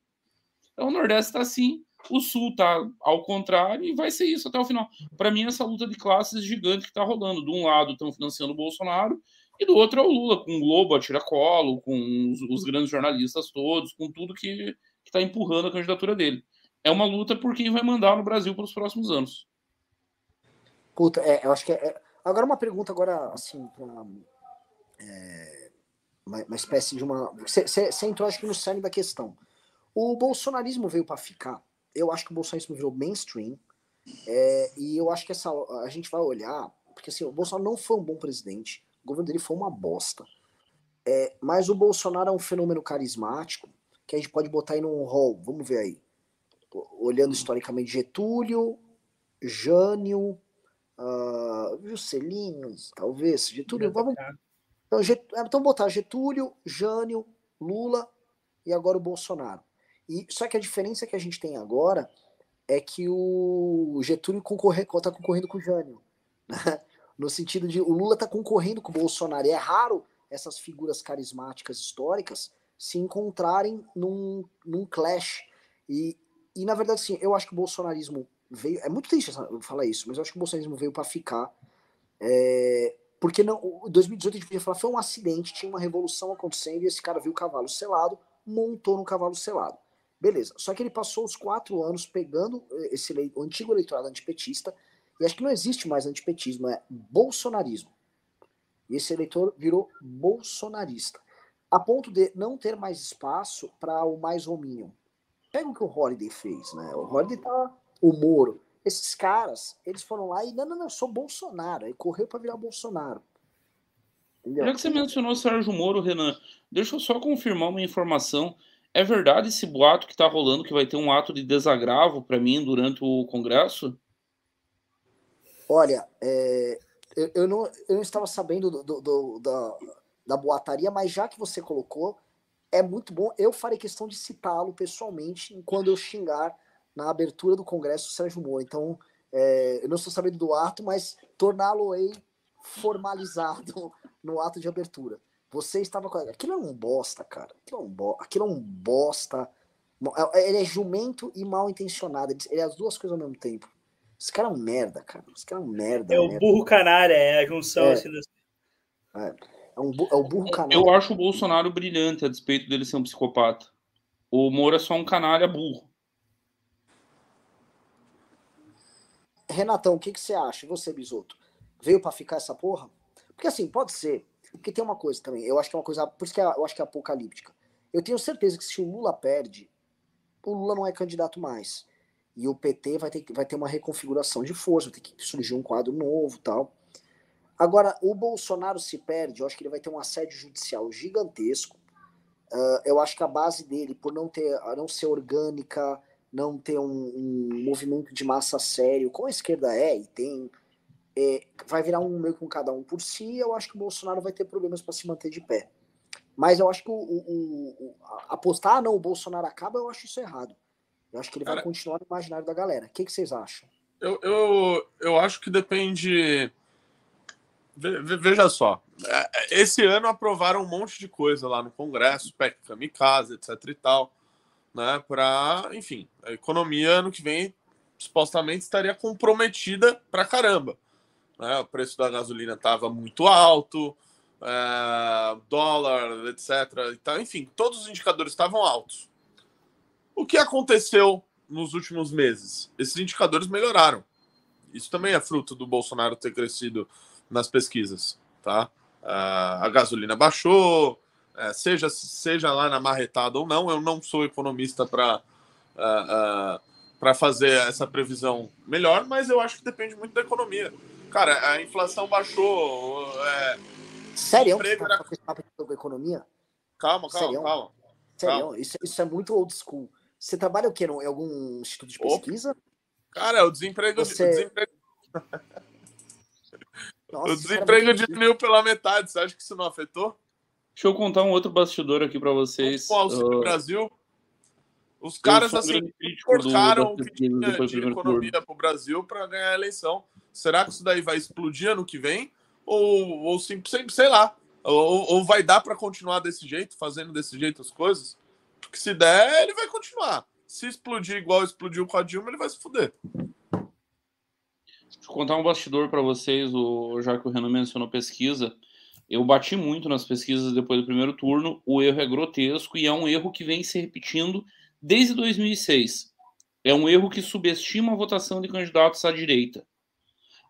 Então o Nordeste tá assim, o Sul tá ao contrário, e vai ser isso até o final. Para mim, essa luta de classes gigante que tá rolando. De um lado estão financiando o Bolsonaro, e do outro é o Lula, com o Globo a tiracolo, com os, os, grandes jornalistas todos, com tudo que está empurrando a candidatura dele. É uma luta por quem vai mandar no Brasil para os próximos anos. Puta, é, eu acho que é, é... Agora uma pergunta agora, assim, pra, é, uma, uma, espécie de uma... Você entrou, acho que, no cerne da questão. O bolsonarismo veio para ficar. Eu acho que o bolsonarismo virou mainstream. É, e eu acho que essa, a gente vai olhar... Porque, assim, o Bolsonaro não foi um bom presidente. O governo dele foi uma bosta. É, mas o Bolsonaro é um fenômeno carismático que a gente pode botar aí num rol. Vamos ver aí. Olhando historicamente, Getúlio, Jânio, uh, Juscelino, talvez, Getúlio, vamos. Então, Get... É, então botar Getúlio, Jânio, Lula e agora o Bolsonaro. E só que a diferença que a gente tem agora é que o Getúlio concorre, tá concorrendo com o Jânio. Né? No sentido de o Lula está concorrendo com o Bolsonaro. E é raro essas figuras carismáticas históricas se encontrarem num, num clash. E, e, na verdade, sim, eu acho que o bolsonarismo veio. É muito triste falar isso, mas eu acho que o bolsonarismo veio para ficar. É, porque não, 2018 a gente podia falar foi um acidente, tinha uma revolução acontecendo e esse cara viu o cavalo selado, montou no cavalo selado. Beleza. Só que ele passou os quatro anos pegando eh, esse o antigo eleitorado antipetista, e acho que não existe mais antipetismo, é bolsonarismo. E esse eleitor virou bolsonarista. A ponto de não ter mais espaço para o mais hominho. Pega o que o Holiday fez, né? O Holiday tá o Moro. Esses caras, eles foram lá e, não, não, não, eu sou Bolsonaro. Aí correu para virar Bolsonaro. Entendeu? Já que você mencionou Sérgio Moro, Renan, deixa eu só confirmar uma informação. É verdade esse boato que está rolando que vai ter um ato de desagravo para mim durante o Congresso? Olha, é, eu, eu, não, eu não estava sabendo do, do, do, da, da boataria, mas já que você colocou, é muito bom. Eu farei questão de citá-lo pessoalmente quando eu xingar na abertura do Congresso Sérgio Moro. Então, é, eu não estou sabendo do ato, mas torná-lo-ei formalizado no ato de abertura. Você estava com. Aquilo é um bosta, cara. Aquilo é um, bo... Aquilo é um bosta. É, ele é jumento e mal intencionado. Ele é as duas coisas ao mesmo tempo. Esse cara é um merda, cara. Esse cara é um merda. É o burro canalha, é a junção é. assim. Das... É. É, um, é o burro canalha. Eu acho o Bolsonaro brilhante, a despeito dele ser um psicopata. O Moro é só um canalha burro. Renatão, o que, que você acha? Você, Bisoto? Veio para ficar essa porra? Porque assim, pode ser. Porque tem uma coisa também. Eu acho que é uma coisa. Por isso que eu acho que é apocalíptica. Eu tenho certeza que se o Lula perde, o Lula não é candidato mais. E o PT vai ter, vai ter uma reconfiguração de força, vai ter que surgir um quadro novo tal. Agora, o Bolsonaro se perde, eu acho que ele vai ter um assédio judicial gigantesco. Uh, eu acho que a base dele, por não ter, não ser orgânica, não ter um, um movimento de massa sério, como a esquerda é e tem, é, vai virar um meio com cada um por si. Eu acho que o Bolsonaro vai ter problemas para se manter de pé. Mas eu acho que o, o, o, apostar, ah, não, o Bolsonaro acaba, eu acho isso errado. Eu acho que ele Cara, vai continuar no imaginário da galera. O que, que vocês acham? Eu, eu, eu acho que depende. Veja só, é, esse ano aprovaram um monte de coisa lá no Congresso, PEC Kamikaze, etc e tal, né, para, enfim, a economia ano que vem supostamente estaria comprometida pra caramba. Né? O preço da gasolina estava muito alto, é, dólar, etc. Então, enfim, todos os indicadores estavam altos. O que aconteceu nos últimos meses? Esses indicadores melhoraram. Isso também é fruto do Bolsonaro ter crescido nas pesquisas, tá? a gasolina baixou, é, seja seja lá na marretada ou não. Eu não sou economista para para fazer essa previsão melhor, mas eu acho que depende muito da economia. Cara, a inflação baixou. É, Sério? Você tá era... com economia? Calma, calma, Sério? calma. Sério? Calma. Isso, isso é muito old school. Você trabalha o quê? Em algum instituto de pesquisa? Cara, o desemprego. Você... O desemprego, Nossa, o desemprego diminuiu pela metade. Você acha que isso não afetou? Deixa eu contar um outro bastidor aqui para vocês. O uh... Brasil. Os caras assim cortaram o que tinha de economia para o Brasil para ganhar a eleição. Será que isso daí vai explodir ano que vem? Ou, ou sempre, sei lá. Ou, ou vai dar para continuar desse jeito, fazendo desse jeito as coisas? Porque se der, ele vai continuar. Se explodir igual explodiu com a Dilma, ele vai se fuder. Deixa eu contar um bastidor para vocês, o, já que o Renan mencionou pesquisa. Eu bati muito nas pesquisas depois do primeiro turno. O erro é grotesco e é um erro que vem se repetindo desde 2006. É um erro que subestima a votação de candidatos à direita.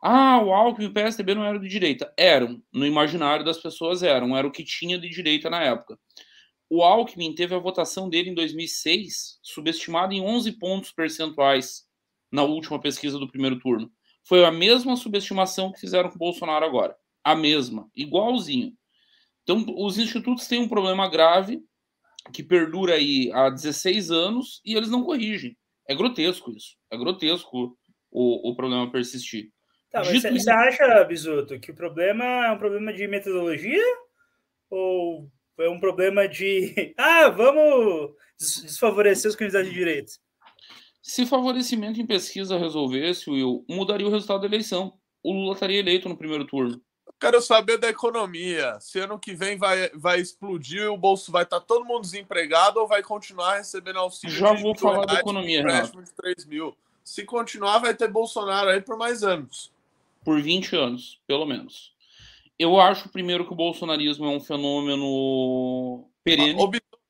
Ah, o Alckmin e o PSDB não eram de direita. Eram. No imaginário das pessoas eram. Era o que tinha de direita na época. O Alckmin teve a votação dele em 2006 subestimada em 11 pontos percentuais na última pesquisa do primeiro turno. Foi a mesma subestimação que fizeram com o Bolsonaro agora. A mesma. Igualzinho. Então, os institutos têm um problema grave que perdura aí há 16 anos e eles não corrigem. É grotesco isso. É grotesco o, o problema persistir. Tá, mas você, você acha, Bisuto, que o problema é um problema de metodologia? Ou é um problema de. Ah, vamos desfavorecer os candidatos de direita? Se favorecimento em pesquisa resolvesse, Will, mudaria o resultado da eleição. O Lula estaria eleito no primeiro turno. Quero saber da economia. Se ano que vem vai, vai explodir, o bolso vai estar todo mundo desempregado ou vai continuar recebendo auxílio? Já vou falar da economia, Renato. de 3 mil. Se continuar, vai ter Bolsonaro aí por mais anos por 20 anos, pelo menos. Eu acho, primeiro, que o bolsonarismo é um fenômeno perene.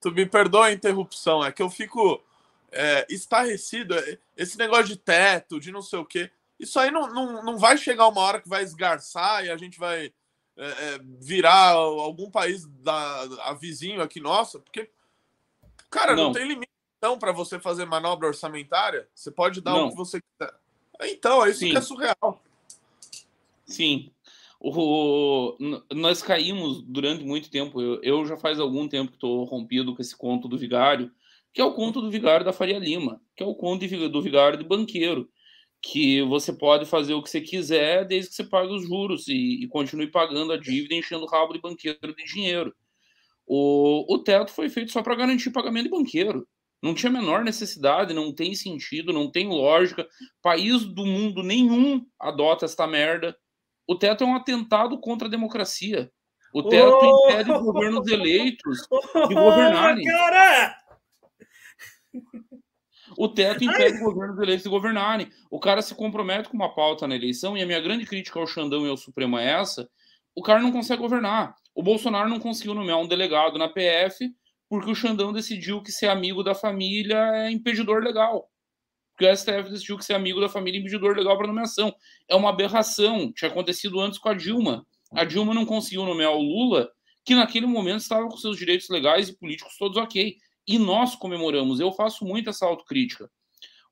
tu me perdoa a interrupção, é que eu fico é, estarrecido. Esse negócio de teto, de não sei o quê, isso aí não, não, não vai chegar uma hora que vai esgarçar e a gente vai é, é, virar algum país da a vizinho aqui nossa, porque, cara, não, não tem limite então para você fazer manobra orçamentária. Você pode dar não. o que você quiser. Então, é isso Sim. que é surreal. Sim. O, nós caímos durante muito tempo. Eu, eu já faz algum tempo que estou rompido com esse conto do vigário, que é o conto do vigário da Faria Lima, que é o conto do vigário de banqueiro, que você pode fazer o que você quiser desde que você pague os juros e, e continue pagando a dívida, enchendo o rabo de banqueiro de dinheiro. O, o teto foi feito só para garantir pagamento de banqueiro. Não tinha a menor necessidade, não tem sentido, não tem lógica. País do mundo nenhum adota esta merda O teto é um atentado contra a democracia. O teto oh! impede governos eleitos de governarem. Cara! O teto impede Ai. governos eleitos de governarem. O cara se compromete com uma pauta na eleição, e a minha grande crítica ao Xandão e ao Supremo é essa: o cara não consegue governar. O Bolsonaro não conseguiu nomear um delegado na PF porque o Xandão decidiu que ser amigo da família é impedidor legal. Porque o STF decidiu que ser amigo da família é impedidor legal para nomeação. É uma aberração. Tinha acontecido antes com a Dilma. A Dilma não conseguiu nomear o Lula, que naquele momento estava com seus direitos legais e políticos todos ok. E nós comemoramos. Eu faço muito essa autocrítica.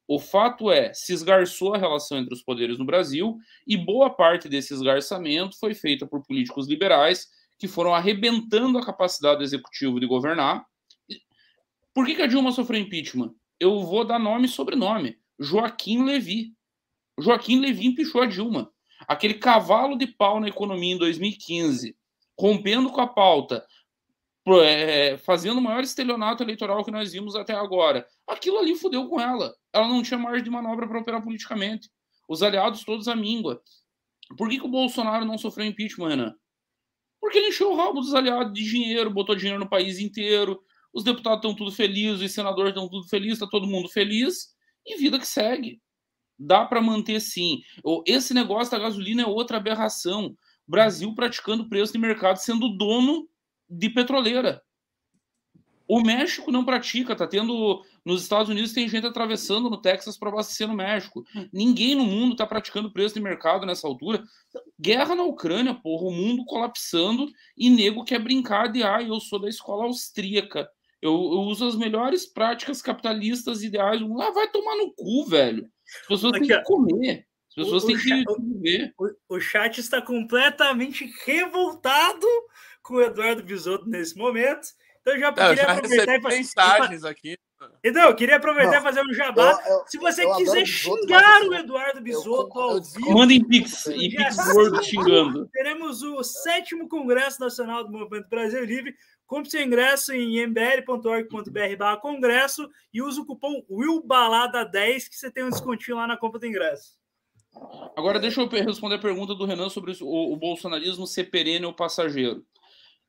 O fato é, se esgarçou a relação entre os poderes no Brasil e boa parte desse esgarçamento foi feita por políticos liberais que foram arrebentando a capacidade do executivo de governar. Por que, que a Dilma sofreu impeachment? Eu vou dar nome e sobrenome. Joaquim Levi. Joaquim Levi empichou a Dilma. Aquele cavalo de pau na economia em 2015, rompendo com a pauta, fazendo o maior estelionato eleitoral que nós vimos até agora. Aquilo ali fudeu com ela. Ela não tinha margem de manobra para operar politicamente. Os aliados todos à míngua. Por que, que o Bolsonaro não sofreu impeachment, Renan? Porque ele encheu o rabo dos aliados de dinheiro, botou dinheiro no país inteiro. Os deputados estão tudo felizes, os senadores estão tudo felizes, está todo mundo feliz. E vida que segue. Dá para manter sim. Esse negócio da gasolina é outra aberração. Brasil praticando preço de mercado, sendo dono de petroleira. O México não pratica, tá tendo. Nos Estados Unidos tem gente atravessando no Texas para abastecer no México. Ninguém no mundo tá praticando preço de mercado nessa altura. Guerra na Ucrânia, porra, o mundo colapsando e nego quer brincar de ah, eu sou da escola austríaca. Eu, eu uso as melhores práticas capitalistas ideais. Ah, vai tomar no cu, velho. As pessoas Aqui, têm que comer. As pessoas o, têm o que viver. O, o chat está completamente revoltado com o Eduardo Bisotto nesse momento. Então eu já queria já aproveitar e fazer mensagens aqui. Então, eu queria aproveitar e fazer um jabá. Eu, eu, Se você quiser xingar o Eduardo Bisotto ao vivo, mandem pix e pix gordo xingando. Teremos o sétimo Congresso Nacional do Movimento Brasil Livre. Compre seu ingresso em mbl.org.br congresso e use o cupom WILBALADA10 que você tem um descontinho lá na compra do ingresso. Agora deixa eu responder a pergunta do Renan sobre o, o bolsonarismo ser perene ou passageiro.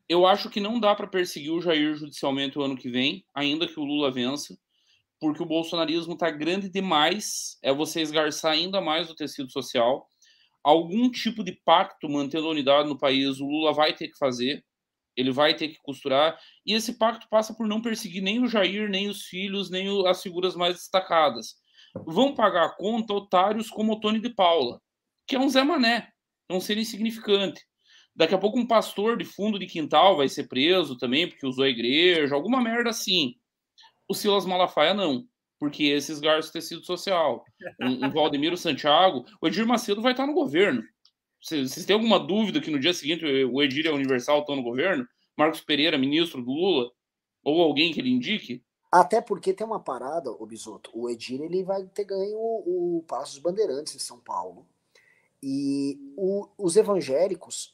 Eu acho que não dá para perseguir o Jair judicialmente o ano que vem, ainda que o Lula vença, porque o bolsonarismo está grande demais. É você esgarçar ainda mais o tecido social. Algum tipo de pacto mantendo a unidade no país, o Lula vai ter que fazer. Ele vai ter que costurar. E esse pacto passa por não perseguir nem o Jair, nem os filhos, nem as figuras mais destacadas. Vão pagar a conta otários como o Tony de Paula, que é um Zé Mané, é um ser insignificante. Daqui a pouco um pastor de fundo de quintal vai ser preso também porque usou a igreja, alguma merda assim. O Silas Malafaia não, porque esses garços tecido social. Um, um Valdemiro Santiago, o Edir Macedo vai estar no governo. Vocês têm alguma dúvida que no dia seguinte o Edir é Universal estão no governo? Marcos Pereira, ministro do Lula? Ou alguém que ele indique? Até porque tem uma parada, o Bisoto. O Edir ele vai ter ganho o, o Passo dos Bandeirantes em São Paulo. E o, os evangélicos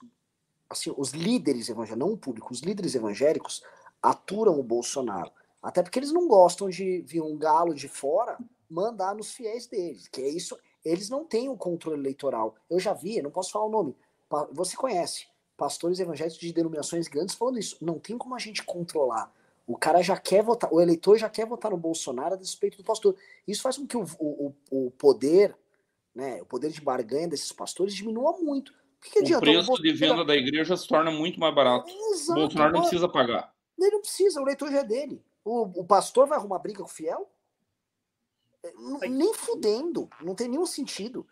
assim, os líderes evangélicos, não o público, os líderes evangélicos aturam o Bolsonaro. Até porque eles não gostam de vir um galo de fora mandar nos fiéis deles, que é isso. Eles não têm o controle eleitoral. Eu já vi, não posso falar o nome. Você conhece pastores evangélicos de denominações grandes falando isso. Não tem como a gente controlar. O cara já quer votar, o eleitor já quer votar no Bolsonaro a despeito do pastor. Isso faz com que o, o, o poder, né, o poder de barganha desses pastores diminua muito. Que que o preço de venda da igreja se torna muito mais barato. Exato, o Bolsonaro não precisa pagar. Ele não precisa, o leitor já é dele. O, o pastor vai arrumar briga com o fiel? É, nem fudendo, não tem nenhum sentido.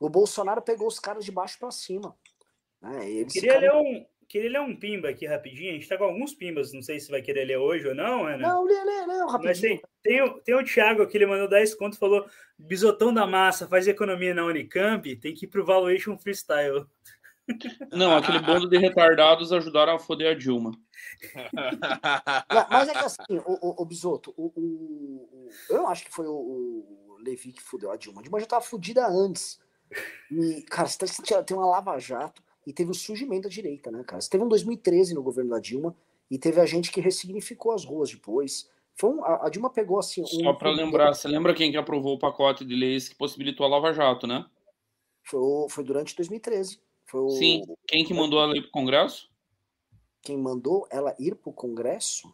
O Bolsonaro pegou os caras de baixo para cima. Né? queria, ler um, queria ler um pimba aqui rapidinho. A gente tá com alguns pimbas, não sei se vai querer ler hoje ou não, Ana. Não, lê, lê, lê, rapidinho. Mas tem, tem, o, tem o Thiago aqui, ele mandou 10 conto falou: bisotão da massa, faz economia na Unicamp, tem que ir pro Valuation Freestyle. Não, aquele bando de retardados ajudaram a foder a Dilma. Não, mas é que assim, o, o, o Bisoto, o, o, eu não acho que foi o, o Levi que fudeu a Dilma. A Dilma já estava fudida antes. E, cara, você tem uma lava-jato e teve o surgimento da direita, né, cara? Você teve um 2013 no governo da Dilma e teve a gente que ressignificou as ruas depois. Foi um, a, a, Dilma pegou assim. Um, Só para lembrar, você lembra quem que aprovou o pacote de leis que possibilitou a Lava Jato, né? Foi, foi durante 2013. O... Sim. Quem que mandou ela ir para o Congresso? Quem mandou ela ir para o Congresso?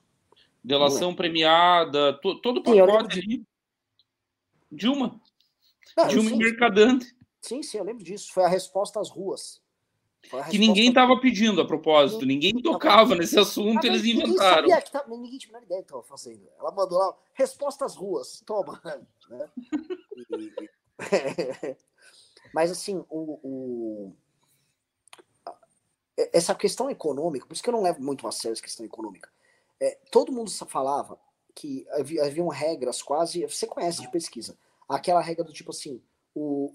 Delação premiada, to, todo o pacote ali. Dilma. Não, Dilma Mercadante. Sim, sim, eu lembro disso. Foi a resposta às ruas. Que ninguém estava pedindo a propósito, ninguém, ninguém tocava nesse assunto, eles inventaram. Ninguém, tá, ninguém tinha ideia que estava fazendo. Ela mandou lá, resposta às ruas, toma. Né? E, mas assim, o, o, essa questão econômica, por isso que eu não levo muito a sério essa questão econômica. É, todo mundo falava que havia, haviam regras quase. Você conhece de pesquisa. Aquela regra do tipo assim: o,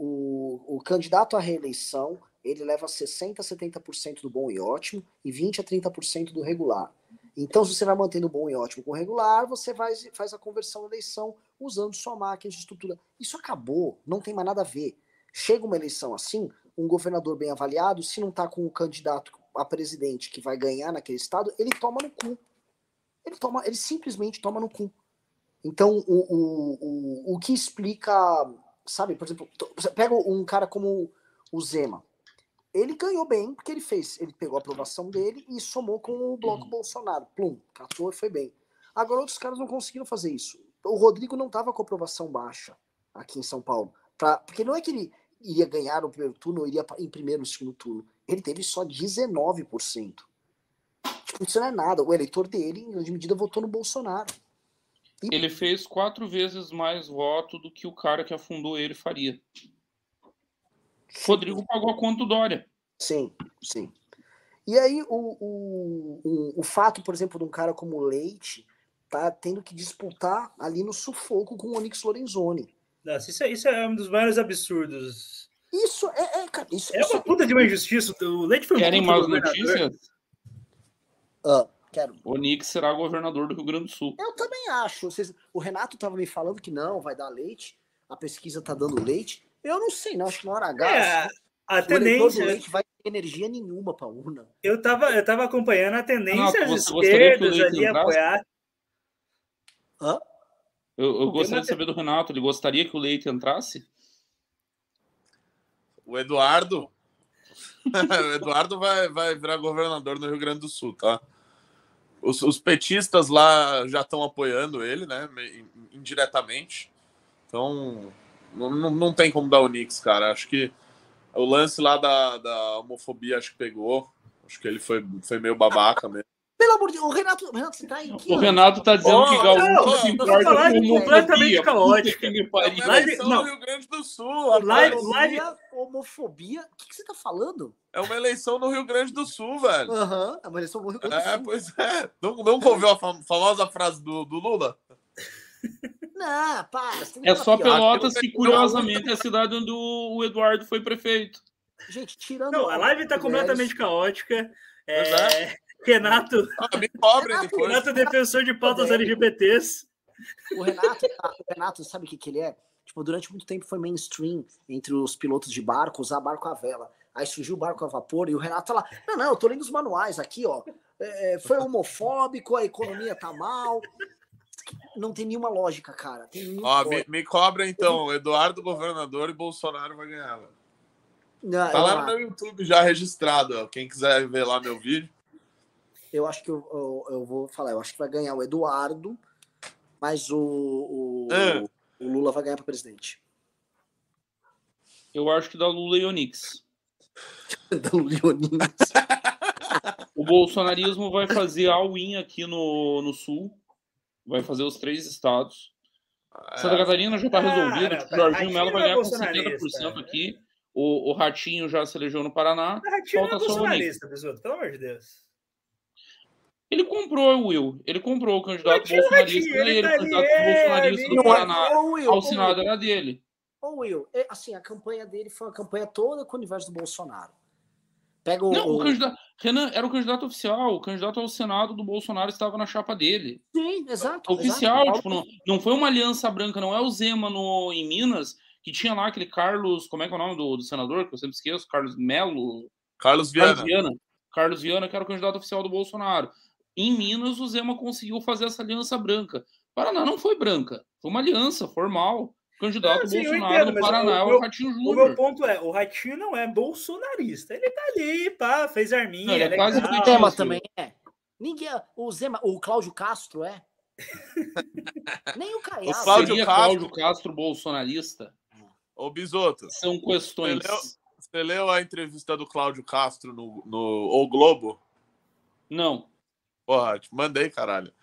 o, o candidato à reeleição ele leva 60% a 70% do bom e ótimo e 20% a 30% do regular. Então, se você vai mantendo bom e ótimo com o regular, você vai, faz a conversão da eleição usando sua máquina de estrutura. Isso acabou, não tem mais nada a ver. Chega uma eleição assim, um governador bem avaliado, se não está com o candidato a presidente que vai ganhar naquele estado, ele toma no cu. Ele, toma, ele simplesmente toma no cu. Então, o, o, o, o que explica, sabe, por exemplo, pega um cara como o Zema ele ganhou bem, porque ele fez, ele pegou a aprovação dele e somou com o bloco uhum. Bolsonaro. Plum, catou e foi bem. Agora outros caras não conseguiram fazer isso. O Rodrigo não estava com aprovação baixa aqui em São Paulo. Pra, porque não é que ele iria ganhar o primeiro turno ou iria em primeiro no segundo turno. Ele teve só 19%. Tipo, isso não é nada. O eleitor dele, em grande medida, votou no Bolsonaro. E... Ele fez quatro vezes mais voto do que o cara que afundou ele faria. Rodrigo pagou a conta do Dória. Sim, sim. E aí o, o, o, o, fato, por exemplo, de um cara como o Leite tá tendo que disputar ali no sufoco com o Onyx Lorenzoni. Nossa, isso, é, isso é um dos maiores absurdos. Isso é, é cara, isso, é isso uma é puta de uma injustiça. O Leite foi Querem mais notícias? Ah, quero. O Onyx será governador do Rio Grande do Sul. Eu também acho. Vocês, o Renato estava me falando que não, vai dar leite. A pesquisa tá dando leite. Eu não sei, não. Acho que na hora H. É, a tendência. leite vai ter energia nenhuma para urna. Eu tava, eu tava acompanhando a tendência às esquerdas ali apoiar. Hã? Eu, eu gostaria de saber do Renato, ele gostaria que o Leite entrasse? O Eduardo. o Eduardo vai, vai virar governador no Rio Grande do Sul, tá? Os, os petistas lá já estão apoiando ele, né? Indiretamente. Então, não, não, não tem como dar o Knicks, cara. Acho que o lance lá da, da homofobia, acho que pegou. Acho que ele foi, foi meio babaca mesmo. Pelo amor de Deus, o Renato, o Renato você tá em O Renato tá dizendo oh, que Gaúcho se importa com homofobia. completamente caótica. É live, não. Rio Grande do Sul, live, live, homofobia? O que, que, você tá falando? É uma eleição no Rio Grande do Sul, velho. Aham, uhum, é uma eleição no Rio Grande do é, Sul. É, pois é. Não, não ouviu a famosa frase do, do Lula? Não, para. É só Pelotas que, curiosamente, é a cidade onde o Eduardo foi prefeito. Gente, tirando. Não, a live tá completamente caótica. É... é. Renato. Ah, me cobre Renato, Renato, defensor de pautas LGBTs. O Renato, o Renato, sabe o que, que ele é? Tipo, durante muito tempo foi mainstream entre os pilotos de barco usar barco a vela. Aí surgiu o barco a vapor e o Renato lá, não, não, eu tô lendo os manuais aqui, ó. É, foi homofóbico, a economia tá mal não tem nenhuma lógica, cara. Ó, me, me, cobra então, Eduardo governador e Bolsonaro vai ganhar. Não, tá lá no meu YouTube já registrado, ó. quem quiser ver lá meu vídeo. Eu acho que eu, eu, eu, vou falar, eu acho que vai ganhar o Eduardo, mas o, o, é. o Lula vai ganhar para presidente. Eu acho que dá Lula e Onix. da Lula e Onix. o bolsonarismo vai fazer all-in aqui no, no Sul vai fazer os três estados. Santa Catarina já está resolvida. Tipo, o Jorginho Melo vai ganhar com 70% aqui. O, o Ratinho já se elegeu no Paraná. O Ratinho falta é bolsonarista, pessoal, pelo amor de Deus. Ele comprou o Will. Ele comprou o candidato Ratinho, bolsonarista. Ratinho, ele, ele tá o candidato é, bolsonarista do Paraná. Will, ao Senado era dele. Ô, Will, é, assim, a campanha dele foi uma campanha toda com o universo do Bolsonaro. Pega o. Não, o candidato, Renan era o candidato oficial, o candidato ao Senado do Bolsonaro estava na chapa dele. Sim, exato. Oficial, exato. tipo, não, não foi uma aliança branca, não é o Zema no, em Minas, que tinha lá aquele Carlos, como é que é o nome do, do senador, que eu sempre esqueço, Carlos Melo. Carlos Viana. Carlos Viana. Carlos Viana, que era o candidato oficial do Bolsonaro. Em Minas, o Zema conseguiu fazer essa aliança branca. Paraná não foi branca, foi uma aliança formal candidato sim, Bolsonaro entendo, no Paraná é o, o Ratinho Júnior. O meu ponto é, o Ratinho não é bolsonarista. Ele tá ali, pá, fez arminha. Não, ele é, é quase o tema também é. Ninguém, o Zema, o Cláudio Castro é. Nem o Caiado. O Cláudio Castro... Cláudio Castro bolsonarista? Ô, Bisoto. São questões. Você leu, você leu a entrevista do Cláudio Castro no, no O Globo? Não. Porra, te mandei, caralho.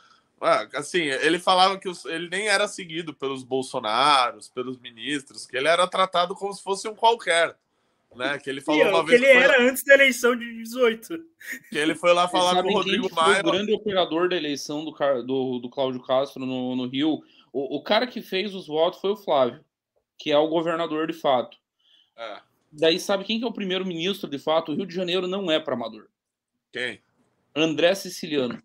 Ah, assim, ele falava que os, ele nem era seguido pelos bolsonaros, pelos ministros, que ele era tratado como se fosse um qualquer. Né? Que ele falou Sim, uma vez. Que ele era lá... antes da eleição de 18. Que ele foi lá falar com o Rodrigo Maia. o grande operador da eleição do, do, do Cláudio Castro no, no Rio. O, o cara que fez os votos foi o Flávio, que é o governador de fato. É. Daí sabe quem que é o primeiro-ministro de fato? O Rio de Janeiro não é para amador. Quem? André Siciliano.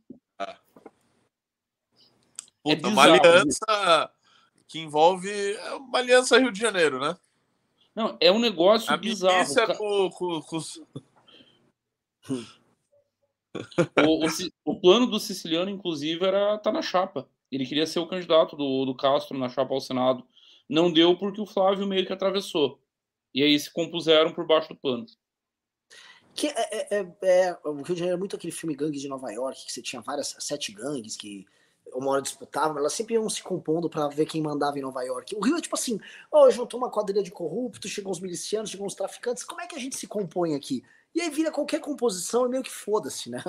É Puta, é uma aliança que envolve é uma aliança Rio de Janeiro, né? Não, é um negócio a bizarro. É com, com, com... o, o, o, plano do siciliano, inclusive, era tá na chapa. Ele queria ser o candidato do, do Castro na chapa ao Senado. Não deu porque o Flávio meio que atravessou. E aí se compuseram por baixo do pano. Que é, é, é, o Rio de Janeiro é muito aquele filme Gangues de Nova York, que você tinha várias, sete gangues que uma hora disputavam, elas sempre iam se compondo para ver quem mandava em Nova York. O Rio é tipo assim, oh, juntou uma quadrilha de corruptos, chegou os milicianos, chegou os traficantes, como é que a gente se compõe aqui? E aí vira qualquer composição e meio que foda-se, né?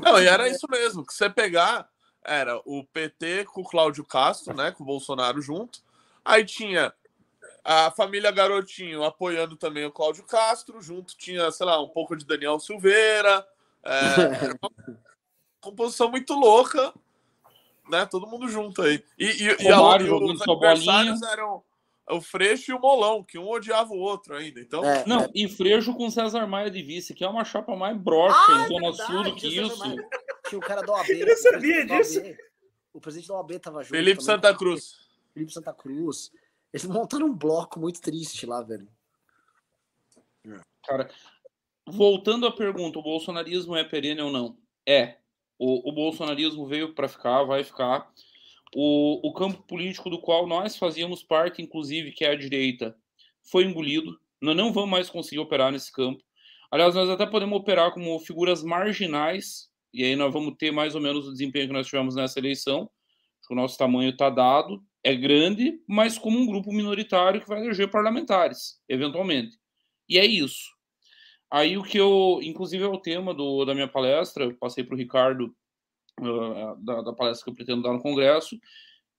Não, e era isso mesmo, que você pegar, era o PT com o Cláudio Castro, né, com o Bolsonaro junto, aí tinha a família Garotinho apoiando também o Cláudio Castro, junto tinha, sei lá, um pouco de Daniel Silveira, é, composição muito louca, né? Todo mundo junto aí. E, e, e, a, e os adversários eram o Freixo e o Molão, que um odiava o outro ainda. Então... É, não, é. e Freixo com César Maia de vice, que é uma chapa mais broxa ah, em Zona é Sul do que isso. Tinha o cara da OAB. Eu não sabia disso. O presidente da OAB tava junto. Felipe também. Santa Cruz. Felipe Santa Cruz. Eles montaram um bloco muito triste lá, velho. Cara, voltando à pergunta, o bolsonarismo é perene ou não? É. O, o bolsonarismo veio para ficar, vai ficar. O, o campo político do qual nós fazíamos parte, inclusive, que é a direita, foi engolido. Nós não vamos mais conseguir operar nesse campo. Aliás, nós até podemos operar como figuras marginais, e aí nós vamos ter mais ou menos o desempenho que nós tivemos nessa eleição. O nosso tamanho está dado, é grande, mas como um grupo minoritário que vai eleger parlamentares, eventualmente. E é isso. Aí o que eu, inclusive é o tema do, da minha palestra, eu passei para o Ricardo uh, da, da, palestra que eu pretendo dar no Congresso.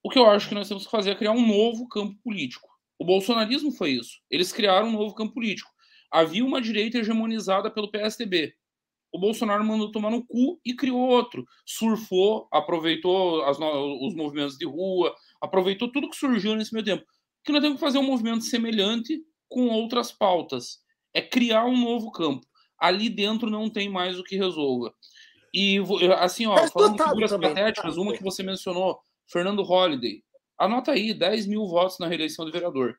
O que eu acho que nós temos que fazer é criar um novo campo político. O bolsonarismo foi isso. Eles criaram um novo campo político. Havia uma direita hegemonizada pelo PSDB. O Bolsonaro mandou tomar no cu e criou outro. Surfou, aproveitou as, os movimentos de rua, aproveitou tudo que surgiu nesse meio tempo. Que nós temos que fazer um movimento semelhante com outras pautas é criar um novo campo. Ali dentro não tem mais o que resolva. E assim, ó, falando de figuras também. patéticas, uma que você mencionou, Fernando Holliday. Anota aí, 10 mil votos na reeleição de vereador.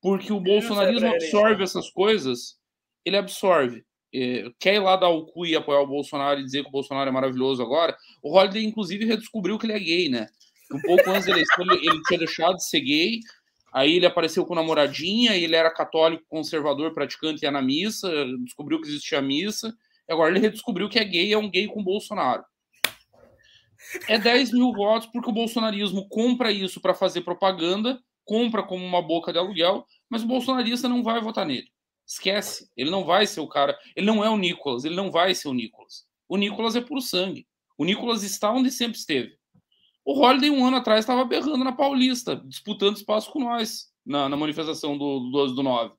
Porque o bolsonarismo absorve essas coisas, ele absorve. É, quer ir lá dar o cu e apoiar o Bolsonaro e dizer que o Bolsonaro é maravilhoso agora? O Holliday, inclusive, redescobriu que ele é gay, né? Um pouco antes da eleição, ele, ele tinha deixado de ser gay, Aí ele apareceu com namoradinha, ele era católico, conservador, praticante, ia na missa, descobriu que existia missa, e agora ele redescobriu que é gay, é um gay com Bolsonaro. É 10 mil votos porque o bolsonarismo compra isso para fazer propaganda, compra como uma boca de aluguel, mas o bolsonarista não vai votar nele. Esquece, ele não vai ser o cara, ele não é o Nicolas, ele não vai ser o Nicolas. O Nicolas é puro sangue. O Nicolas está onde sempre esteve. O Holiday, um ano atrás, estava berrando na Paulista, disputando espaço com nós na, na manifestação do, do 12 do 9.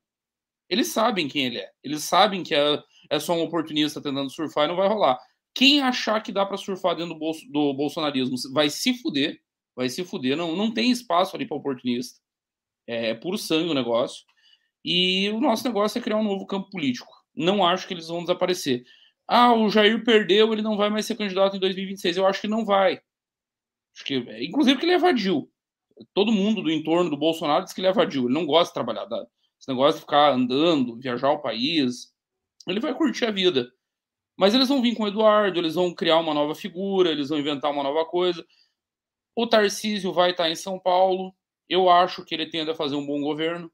Eles sabem quem ele é. Eles sabem que é, é só um oportunista tentando surfar e não vai rolar. Quem achar que dá para surfar dentro do, bolso, do bolsonarismo vai se fuder. Vai se fuder. Não, não tem espaço ali para oportunista. É, é puro sangue o negócio. E o nosso negócio é criar um novo campo político. Não acho que eles vão desaparecer. Ah, o Jair perdeu, ele não vai mais ser candidato em 2026. Eu acho que não vai. Acho que, inclusive que ele evadiu. Todo mundo do entorno do Bolsonaro diz que ele evadiu. Ele não gosta de trabalhar. Tá? Esse negócio de ficar andando, viajar o país. Ele vai curtir a vida. Mas eles vão vir com o Eduardo, eles vão criar uma nova figura, eles vão inventar uma nova coisa. O Tarcísio vai estar em São Paulo. Eu acho que ele tende a fazer um bom governo.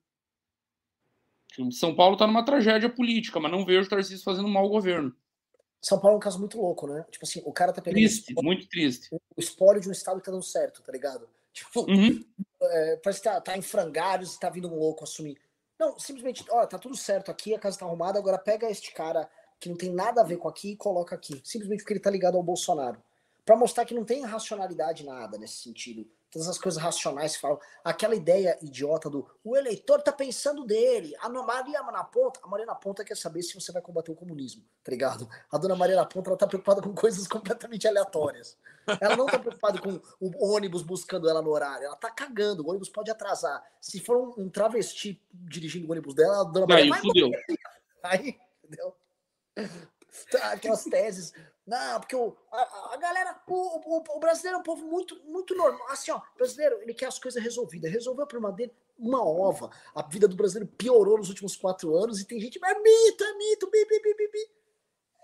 São Paulo está numa tragédia política, mas não vejo o Tarcísio fazendo um mau governo. São Paulo é um caso muito louco, né? Tipo assim, o cara tá pegando. Triste, espólio, muito triste. O espólio de um estado que tá dando certo, tá ligado? Tipo, uhum. é, parece que tá, tá em frangalhos e tá vindo um louco assumir. Não, simplesmente, ó, tá tudo certo aqui, a casa tá arrumada, agora pega este cara que não tem nada a ver com aqui e coloca aqui. Simplesmente porque ele tá ligado ao Bolsonaro. para mostrar que não tem racionalidade nada nesse sentido todas as coisas racionais que falam, aquela ideia idiota do o eleitor tá pensando dele, a Maria na ponta, a Maria na ponta quer saber se você vai combater o comunismo, tá ligado? A dona Maria na ponta, ela tá preocupada com coisas completamente aleatórias. Ela não tá preocupada com o ônibus buscando ela no horário, ela tá cagando, o ônibus pode atrasar. Se for um, um travesti dirigindo o ônibus dela, a dona Maria aí, fudeu. Aí, entendeu? Aquelas teses não, porque o, a, a galera, o, o, o, brasileiro é um povo muito, muito normal. Assim, ó, brasileiro, ele quer as coisas resolvidas. Resolveu o problema dele, uma ova. A vida do brasileiro piorou nos últimos quatro anos e tem gente, é mito, é mito, bi, bi, bi, bi, bi.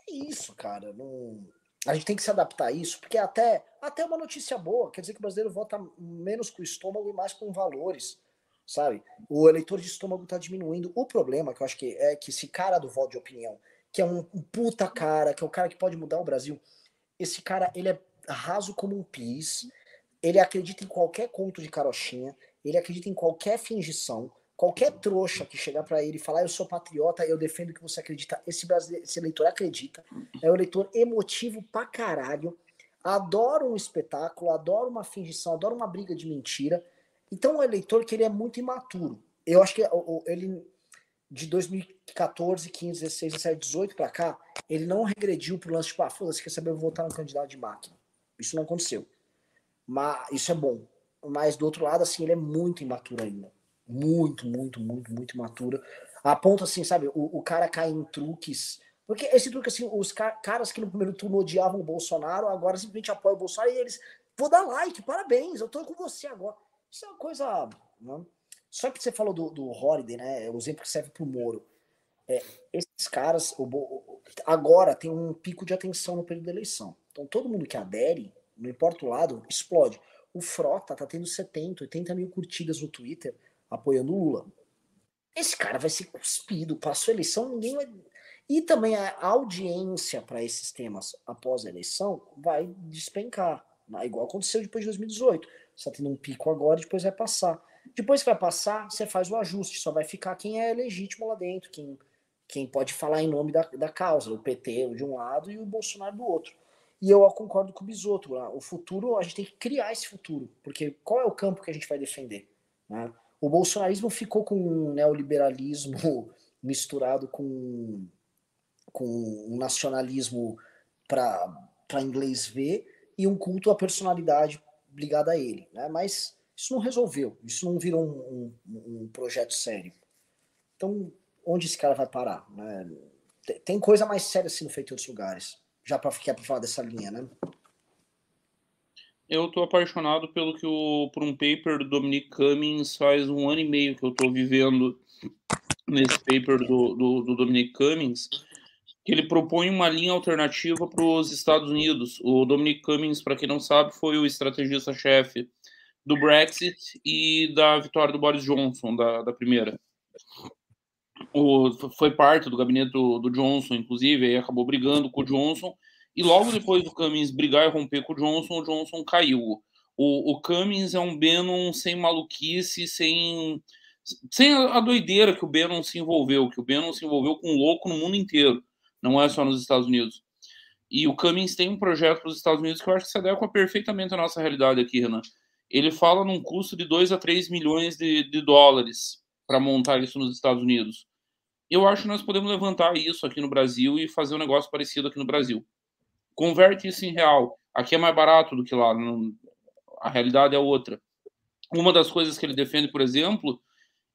É isso, cara. Não... A gente tem que se adaptar a isso, porque até, até uma notícia boa, quer dizer que o brasileiro vota menos com o estômago e mais com valores, sabe? O eleitor de estômago está diminuindo. O problema, que eu acho que é que esse cara do voto de opinião que é um, puta cara, que é o cara que pode mudar o Brasil. Esse cara, ele é raso como um pis, ele acredita em qualquer conto de carochinha, ele acredita em qualquer fingição, qualquer trouxa que chegar para ele e falar eu sou patriota, eu defendo que você acredita, esse, brasileiro, esse eleitor acredita, é um eleitor emotivo pra caralho, adora um espetáculo, adora uma fingição, adora uma briga de mentira, então é um eleitor que ele é muito imaturo. Eu acho que ele de 2014, 15, 16, 17, 18 para cá, ele não regrediu pro lance tipo, ah, foda-se, quer saber, eu vou votar no candidato de máquina. Isso não aconteceu. Mas isso é bom. Mas do outro lado, assim, ele é muito imaturo ainda. Muito, muito, muito, muito imaturo. A ponto, assim, sabe, o, o cara cai em truques. Porque esse truque, assim, os car caras que no primeiro turno odiavam o Bolsonaro, agora simplesmente apoiam o Bolsonaro e eles, vou dar like, parabéns, eu tô com você agora. Isso é uma coisa. Não? Só que você falou do, do Holiday, né? O exemplo que serve para o Moro. É, esses caras, o, agora tem um pico de atenção no período da eleição. Então todo mundo que adere, não importa o lado, explode. O Frota tá tendo 70, 80 mil curtidas no Twitter apoiando o Lula. Esse cara vai ser cuspido, passou a eleição, ninguém vai. E também a audiência para esses temas após a eleição vai despencar, né? igual aconteceu depois de 2018. Você está tendo um pico agora, depois vai passar. Depois que vai passar, você faz o ajuste, só vai ficar quem é legítimo lá dentro, quem, quem pode falar em nome da, da causa, o PT de um lado e o Bolsonaro do outro. E eu concordo com o Bisoto, o futuro, a gente tem que criar esse futuro, porque qual é o campo que a gente vai defender? Né? O bolsonarismo ficou com um neoliberalismo misturado com, com um nacionalismo para inglês ver e um culto à personalidade ligada a ele. Né? Mas isso não resolveu, isso não virou um, um, um projeto sério. Então, onde esse cara vai parar? Né? Tem coisa mais séria sendo feita em outros lugares. Já para ficar para falar dessa linha, né? Eu tô apaixonado pelo que o por um paper do Dominic Cummings faz um ano e meio que eu tô vivendo nesse paper do, do, do Dominic Cummings, que ele propõe uma linha alternativa para os Estados Unidos. O Dominic Cummings, para quem não sabe, foi o estrategista-chefe do Brexit e da vitória do Boris Johnson, da, da primeira. O, foi parte do gabinete do, do Johnson, inclusive, aí acabou brigando com o Johnson. E logo depois do Cummings brigar e romper com o Johnson, o Johnson caiu. O, o Cummings é um Bannon sem maluquice, sem, sem a doideira que o Bannon se envolveu, que o Bannon se envolveu com um louco no mundo inteiro, não é só nos Estados Unidos. E o Cummings tem um projeto para os Estados Unidos que eu acho que se adequa perfeitamente à nossa realidade aqui, Renan ele fala num custo de 2 a 3 milhões de, de dólares para montar isso nos Estados Unidos. Eu acho que nós podemos levantar isso aqui no Brasil e fazer um negócio parecido aqui no Brasil. Converte isso em real. Aqui é mais barato do que lá. Não... A realidade é outra. Uma das coisas que ele defende, por exemplo,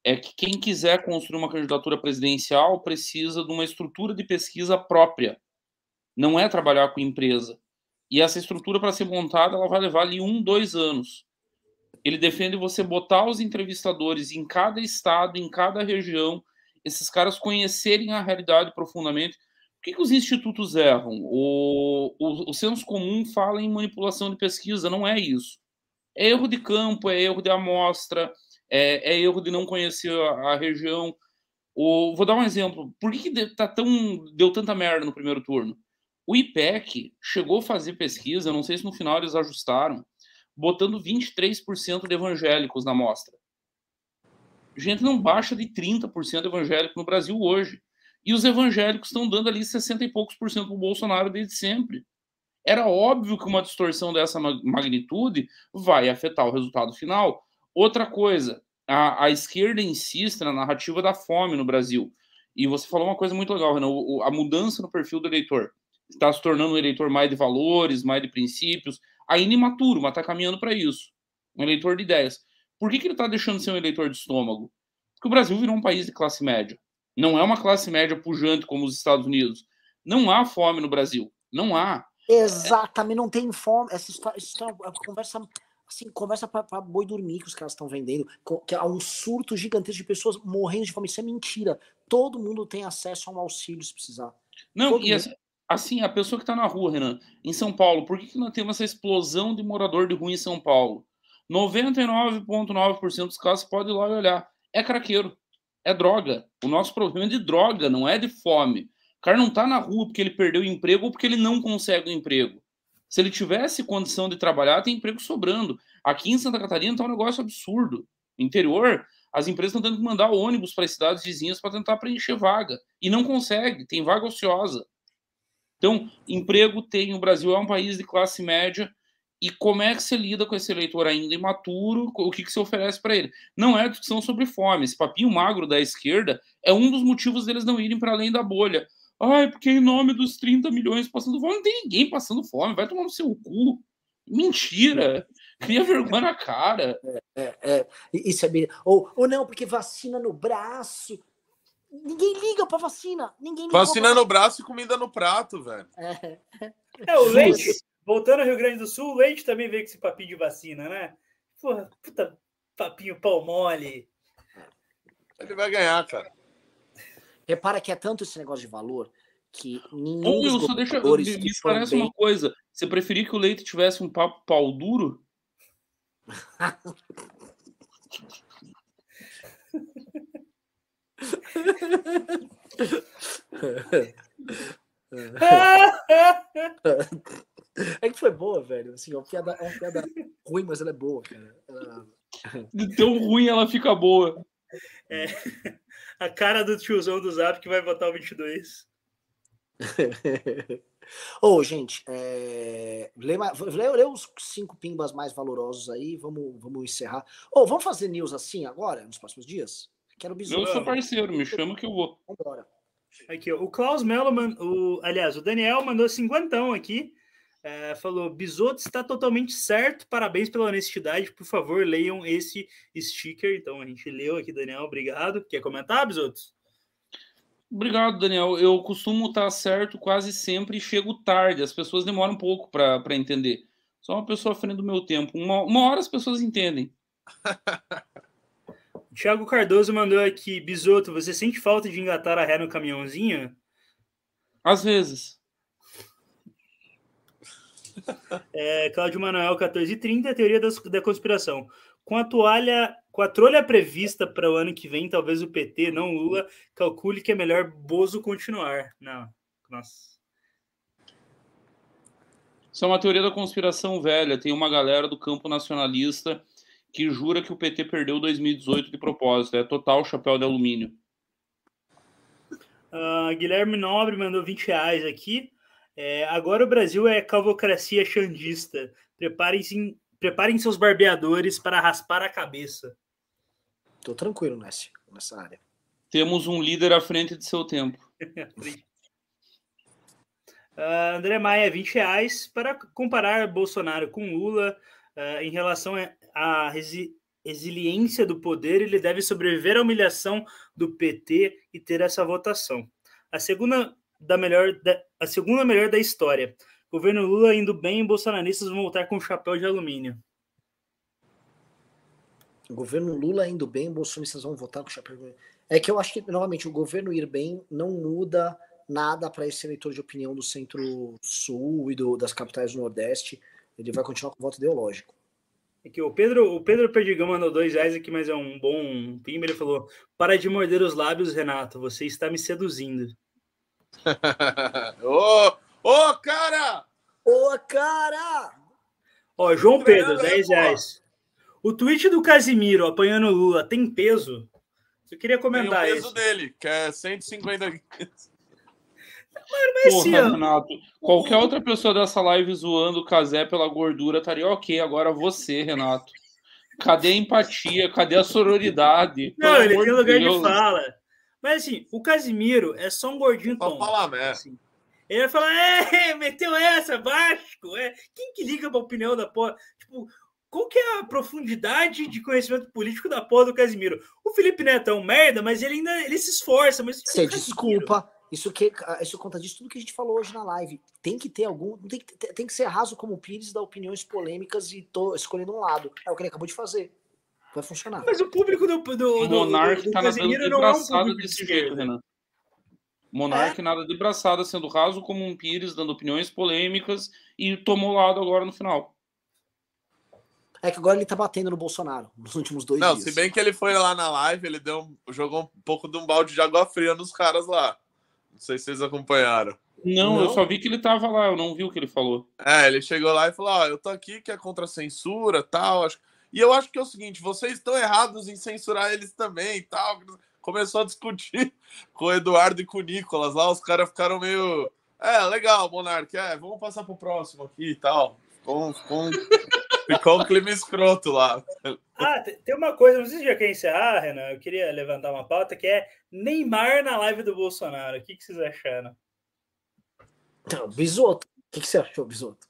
é que quem quiser construir uma candidatura presidencial precisa de uma estrutura de pesquisa própria. Não é trabalhar com empresa. E essa estrutura, para ser montada, ela vai levar ali um, dois anos. Ele defende você botar os entrevistadores em cada estado, em cada região, esses caras conhecerem a realidade profundamente. Por que, que os institutos erram? O, o, o senso comum fala em manipulação de pesquisa, não é isso. É erro de campo, é erro de amostra, é, é erro de não conhecer a, a região. O, vou dar um exemplo. Por que, que tá tão, deu tanta merda no primeiro turno? O IPEC chegou a fazer pesquisa, não sei se no final eles ajustaram, botando 23% de evangélicos na amostra. Gente, não baixa de 30% evangélico no Brasil hoje. E os evangélicos estão dando ali 60 e poucos por cento para o Bolsonaro desde sempre. Era óbvio que uma distorção dessa magnitude vai afetar o resultado final. Outra coisa, a, a esquerda insiste na narrativa da fome no Brasil. E você falou uma coisa muito legal, Renan, a mudança no perfil do eleitor. Está se tornando um eleitor mais de valores, mais de princípios, ainda imaturo, mas está caminhando para isso. Um eleitor de ideias. Por que, que ele está deixando de ser um eleitor de estômago? Porque o Brasil virou um país de classe média. Não é uma classe média pujante como os Estados Unidos. Não há fome no Brasil. Não há. Exatamente, não tem fome. Essa história, essa história é conversa assim, conversa para boi dormir que os caras estão vendendo, que há um surto gigantesco de pessoas morrendo de fome. Isso é mentira. Todo mundo tem acesso a um auxílio se precisar. Não, Todo e assim, assim, a pessoa que está na rua, Renan, em São Paulo, por que, que nós temos essa explosão de morador de rua em São Paulo? 99,9% dos casos pode ir lá e olhar. É craqueiro, é droga. O nosso problema é de droga, não é de fome. O cara não está na rua porque ele perdeu o emprego ou porque ele não consegue o emprego. Se ele tivesse condição de trabalhar, tem emprego sobrando. Aqui em Santa Catarina está um negócio absurdo. No interior, as empresas estão tendo que mandar ônibus para as cidades vizinhas para tentar preencher vaga. E não consegue, tem vaga ociosa. Então, emprego tem. O Brasil é um país de classe média e como é que você lida com esse eleitor ainda imaturo? O que, que você oferece para ele? Não é discussão sobre fome. Esse papinho magro da esquerda é um dos motivos deles não irem para além da bolha. Ai, porque em nome dos 30 milhões passando fome, não tem ninguém passando fome, vai tomar no seu cu. Mentira! Cria vergonha na cara. É, é, é. Isso é. Ou, ou não, porque vacina no braço. Ninguém liga pra vacina. Ninguém vacina no braço e comida no prato, velho. É, é o leite. Voltando ao Rio Grande do Sul, o Leite também veio com esse papinho de vacina, né? Porra, puta papinho pau mole. Ele vai ganhar, cara. Repara que é tanto esse negócio de valor que nenhum Ô, só deixa, me, me parece bem... uma coisa. Você preferia que o Leite tivesse um papo pau duro? É que foi boa, velho. Assim, é uma piada, é uma piada ruim, mas ela é boa, cara. Ela... De tão ruim ela fica boa. É, a cara do tiozão do Zap que vai votar o 22. Ô, oh, gente, é... lê, lê, lê, os cinco pimbas mais valorosos aí, vamos, vamos encerrar. Ô, oh, vamos fazer news assim agora, nos próximos dias? Quero bisu. Eu sou parceiro, me chama que eu vou. Vambora. Aqui, o Klaus Melloman, o, aliás, o Daniel mandou cinquentão aqui. É, falou: Bisoto está totalmente certo, parabéns pela honestidade. Por favor, leiam esse sticker. Então a gente leu aqui, Daniel. Obrigado. Quer comentar, Bisotos? Obrigado, Daniel. Eu costumo estar certo quase sempre e chego tarde. As pessoas demoram um pouco para entender. Sou uma pessoa à frente do meu tempo. Uma, uma hora as pessoas entendem. Thiago Cardoso mandou aqui: Bisoto, você sente falta de engatar a ré no caminhãozinho? Às vezes. É, Cláudio Manuel, 1430, teoria das, da conspiração. Com a toalha, com a trolha prevista para o ano que vem, talvez o PT, não Lula, calcule que é melhor Bozo continuar. Não, nossa. Isso é uma teoria da conspiração velha. Tem uma galera do campo nacionalista que jura que o PT perdeu 2018 de propósito. É total chapéu de alumínio. Uh, Guilherme Nobre mandou 20 reais aqui. É, agora o Brasil é calvocracia xandista. Preparem-se, preparem seus barbeadores para raspar a cabeça. Tô tranquilo nessa, nessa área. Temos um líder à frente de seu tempo. uh, André Maia, 20 reais. Para comparar Bolsonaro com Lula uh, em relação à resi resiliência do poder, ele deve sobreviver à humilhação do PT e ter essa votação. A segunda da melhor da, a segunda melhor da história. Governo Lula indo bem bolsonaristas vão voltar com chapéu de alumínio. O governo Lula indo bem, bolsonaristas vão votar com chapéu de alumínio. É que eu acho que, novamente, o governo ir bem não muda nada para esse eleitor de opinião do centro-sul e do, das capitais do Nordeste. Ele vai continuar com voto ideológico. Aqui, o Pedro, o Pedro Perdigão mandou dois reais aqui, mas é um bom pimba. Ele falou: Para de morder os lábios, Renato. Você está me seduzindo. Ô, ô, cara! Ô, cara! Ó, João Pedro, 10 reais. O tweet do Casimiro apanhando Lula tem peso? Eu queria comentar Tem o peso isso. dele, que é 150 Mas esse Porra, ano, Renato, qualquer outra pessoa dessa live zoando o Casé pela gordura estaria ok. Agora você, Renato. Cadê a empatia? Cadê a sororidade? não, Pelo ele tem de lugar Deus. de fala. Mas assim, o Casimiro é só um gordinho tom. falar merda. Assim. Ele vai falar, é, meteu essa, Vasco. É. Quem que liga pra opinião da porra? Tipo, qual que é a profundidade de conhecimento político da porra do Casimiro? O Felipe Neto é um merda, mas ele ainda ele se esforça. Mas Você desculpa. Isso, que, isso conta disso tudo que a gente falou hoje na live. Tem que ter algum. Tem que, tem que ser raso como o Pires, dar opiniões polêmicas e tô escolhendo um lado. É o que ele acabou de fazer. Vai funcionar. Mas o público do, do, do, O do, Monark do tá nadando não é um público desse jeito, Renan. Monark nada de braçada, sendo raso como um Pires, dando opiniões polêmicas e tomou lado agora no final. É que agora ele tá batendo no Bolsonaro nos últimos dois Não, dias. se bem que ele foi lá na live, ele deu um- jogou um pouco de um balde de água fria nos caras lá. Não sei se vocês acompanharam. Não, Não? eu só vi que ele tava lá, eu não vi o que ele falou. É, ele chegou lá e falou: Ó, eu tô aqui que é contra a censura tal. acho- E eu acho que é o seguinte: vocês estão errados em censurar eles também e tal. Começou a discutir com o Eduardo e com o Nicolas lá, os caras ficaram meio. É, legal, Monark, é, vamos passar pro próximo aqui e tal. Ficou, ficou, um, ficou um clima escroto lá. Ah, te- tem uma coisa, não sei se já quer encerrar, Renan. Eu queria levantar uma pauta que é Neymar na live do Bolsonaro. O que, que vocês acharam? Então, Bisoto. O que, que você achou, Bisoto?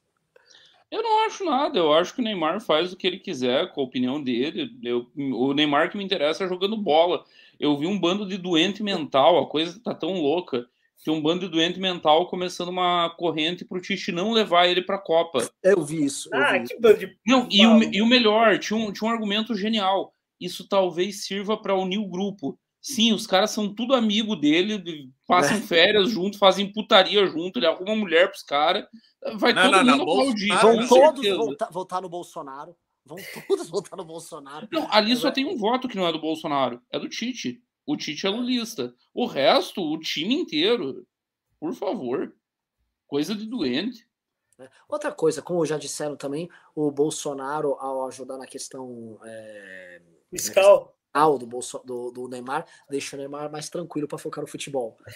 Eu não acho nada, eu acho que o Neymar faz o que ele quiser com a opinião dele. Eu- o Neymar que me interessa é jogando bola. Eu vi um bando de doente mental, a coisa tá tão louca. Tem um bando de doente mental começando uma corrente pro Tite não levar ele pra Copa. Eu vi isso. eu Ah, vi isso. que bando de. Não, e o, e o melhor, tinha um, tinha um argumento genial. Isso talvez sirva para unir o grupo. Sim, os caras são tudo amigo dele, de- passam férias junto, fazem putaria junto, ele arruma mulher pros caras. Vai Não, todo não, não, mundo aplaudir. Vão todos voltar, votar no Bolsonaro. Vão todos votar no Bolsonaro. Não, ali só tem um voto que não é do Bolsonaro, é do Tite. O Tite é lulista. O resto, o time inteiro. Por favor. Coisa de doente. né? Outra coisa, como já disseram também, o Bolsonaro, ao ajudar na questão é, Fiscal. ao do, Bolso, do, do Neymar, deixa o Neymar mais tranquilo para focar no futebol.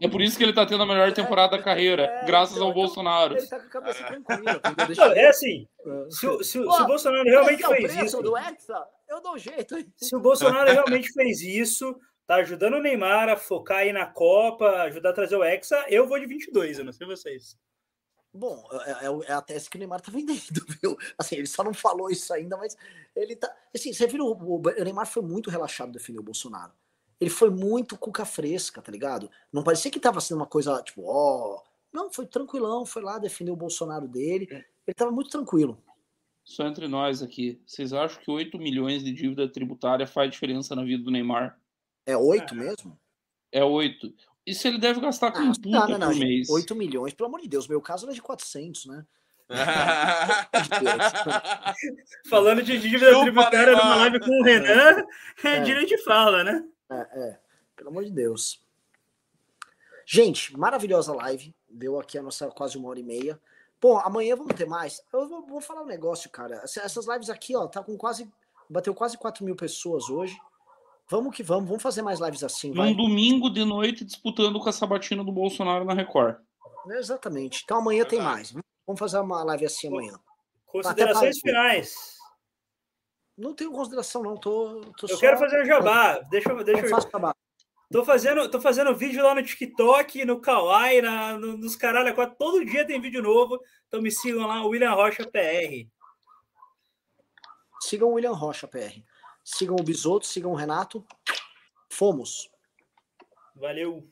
Então, É por isso que ele tá tendo a melhor temporada da carreira, É, graças então, ao então, Bolsonaro. ele tá com a cabeça tranquila. entendeu? Deixa Não, é assim. ele- Se, o- se o- Pô, se o Bolsonaro realmente é fez preço isso. do Hexa? Eu dou jeito. Se o Bolsonaro realmente fez isso, tá ajudando o Neymar a focar aí na Copa, ajudar a trazer o Hexa, eu vou de 22, eu não sei vocês. Bom, é, é o- é a tese que o Neymar tá vendendo, viu? Assim, ele só não falou isso ainda, mas ele tá. Assim, você viu, o, o Neymar foi muito relaxado defender o Bolsonaro. Ele foi muito cuca fresca, tá ligado? Não parecia que tava sendo uma coisa, tipo, ó. Não, foi tranquilão, foi lá defender o Bolsonaro dele. Ele tava muito tranquilo. Só entre nós aqui. Vocês acham que 8 milhões de dívida tributária faz diferença na vida do Neymar? É oito mesmo? É 8. Isso ele deve gastar com Ah, puta não, não, não, por gente. mês. 8 milhões, pelo amor de Deus. Meu caso era de 400, né? Falando de dívida Chupa, tributária numa live com o Renan, é, É. direito de fala, né? É, é. Pelo amor de Deus. Gente, maravilhosa live. Deu aqui a nossa quase uma hora e meia. Bom, amanhã vamos ter mais. Eu vou, vou falar um negócio, cara. Essa- Essas lives aqui, ó, tá com quase. Bateu quase 4 mil pessoas hoje. Vamos que vamos, vamos fazer mais lives assim, vai. Num domingo de noite disputando com a sabatina do Bolsonaro na Record. Exatamente. Então amanhã tem mais. Vamos fazer uma live assim amanhã. Considerações finais. Não tenho consideração, não. Tô, tô Eu só- quero fazer um jabá. Deixa, eu- deixa eu. faço trabalho. Tô fazendo, tô fazendo vídeo lá no TikTok, no Kawaii, na, no- nos caralho, quatro. todo dia tem vídeo novo. Então me sigam lá, William Rocha PR. Sigam o William Rocha, PR. Sigam o Bisoto, sigam o Renato. Fomos. Valeu.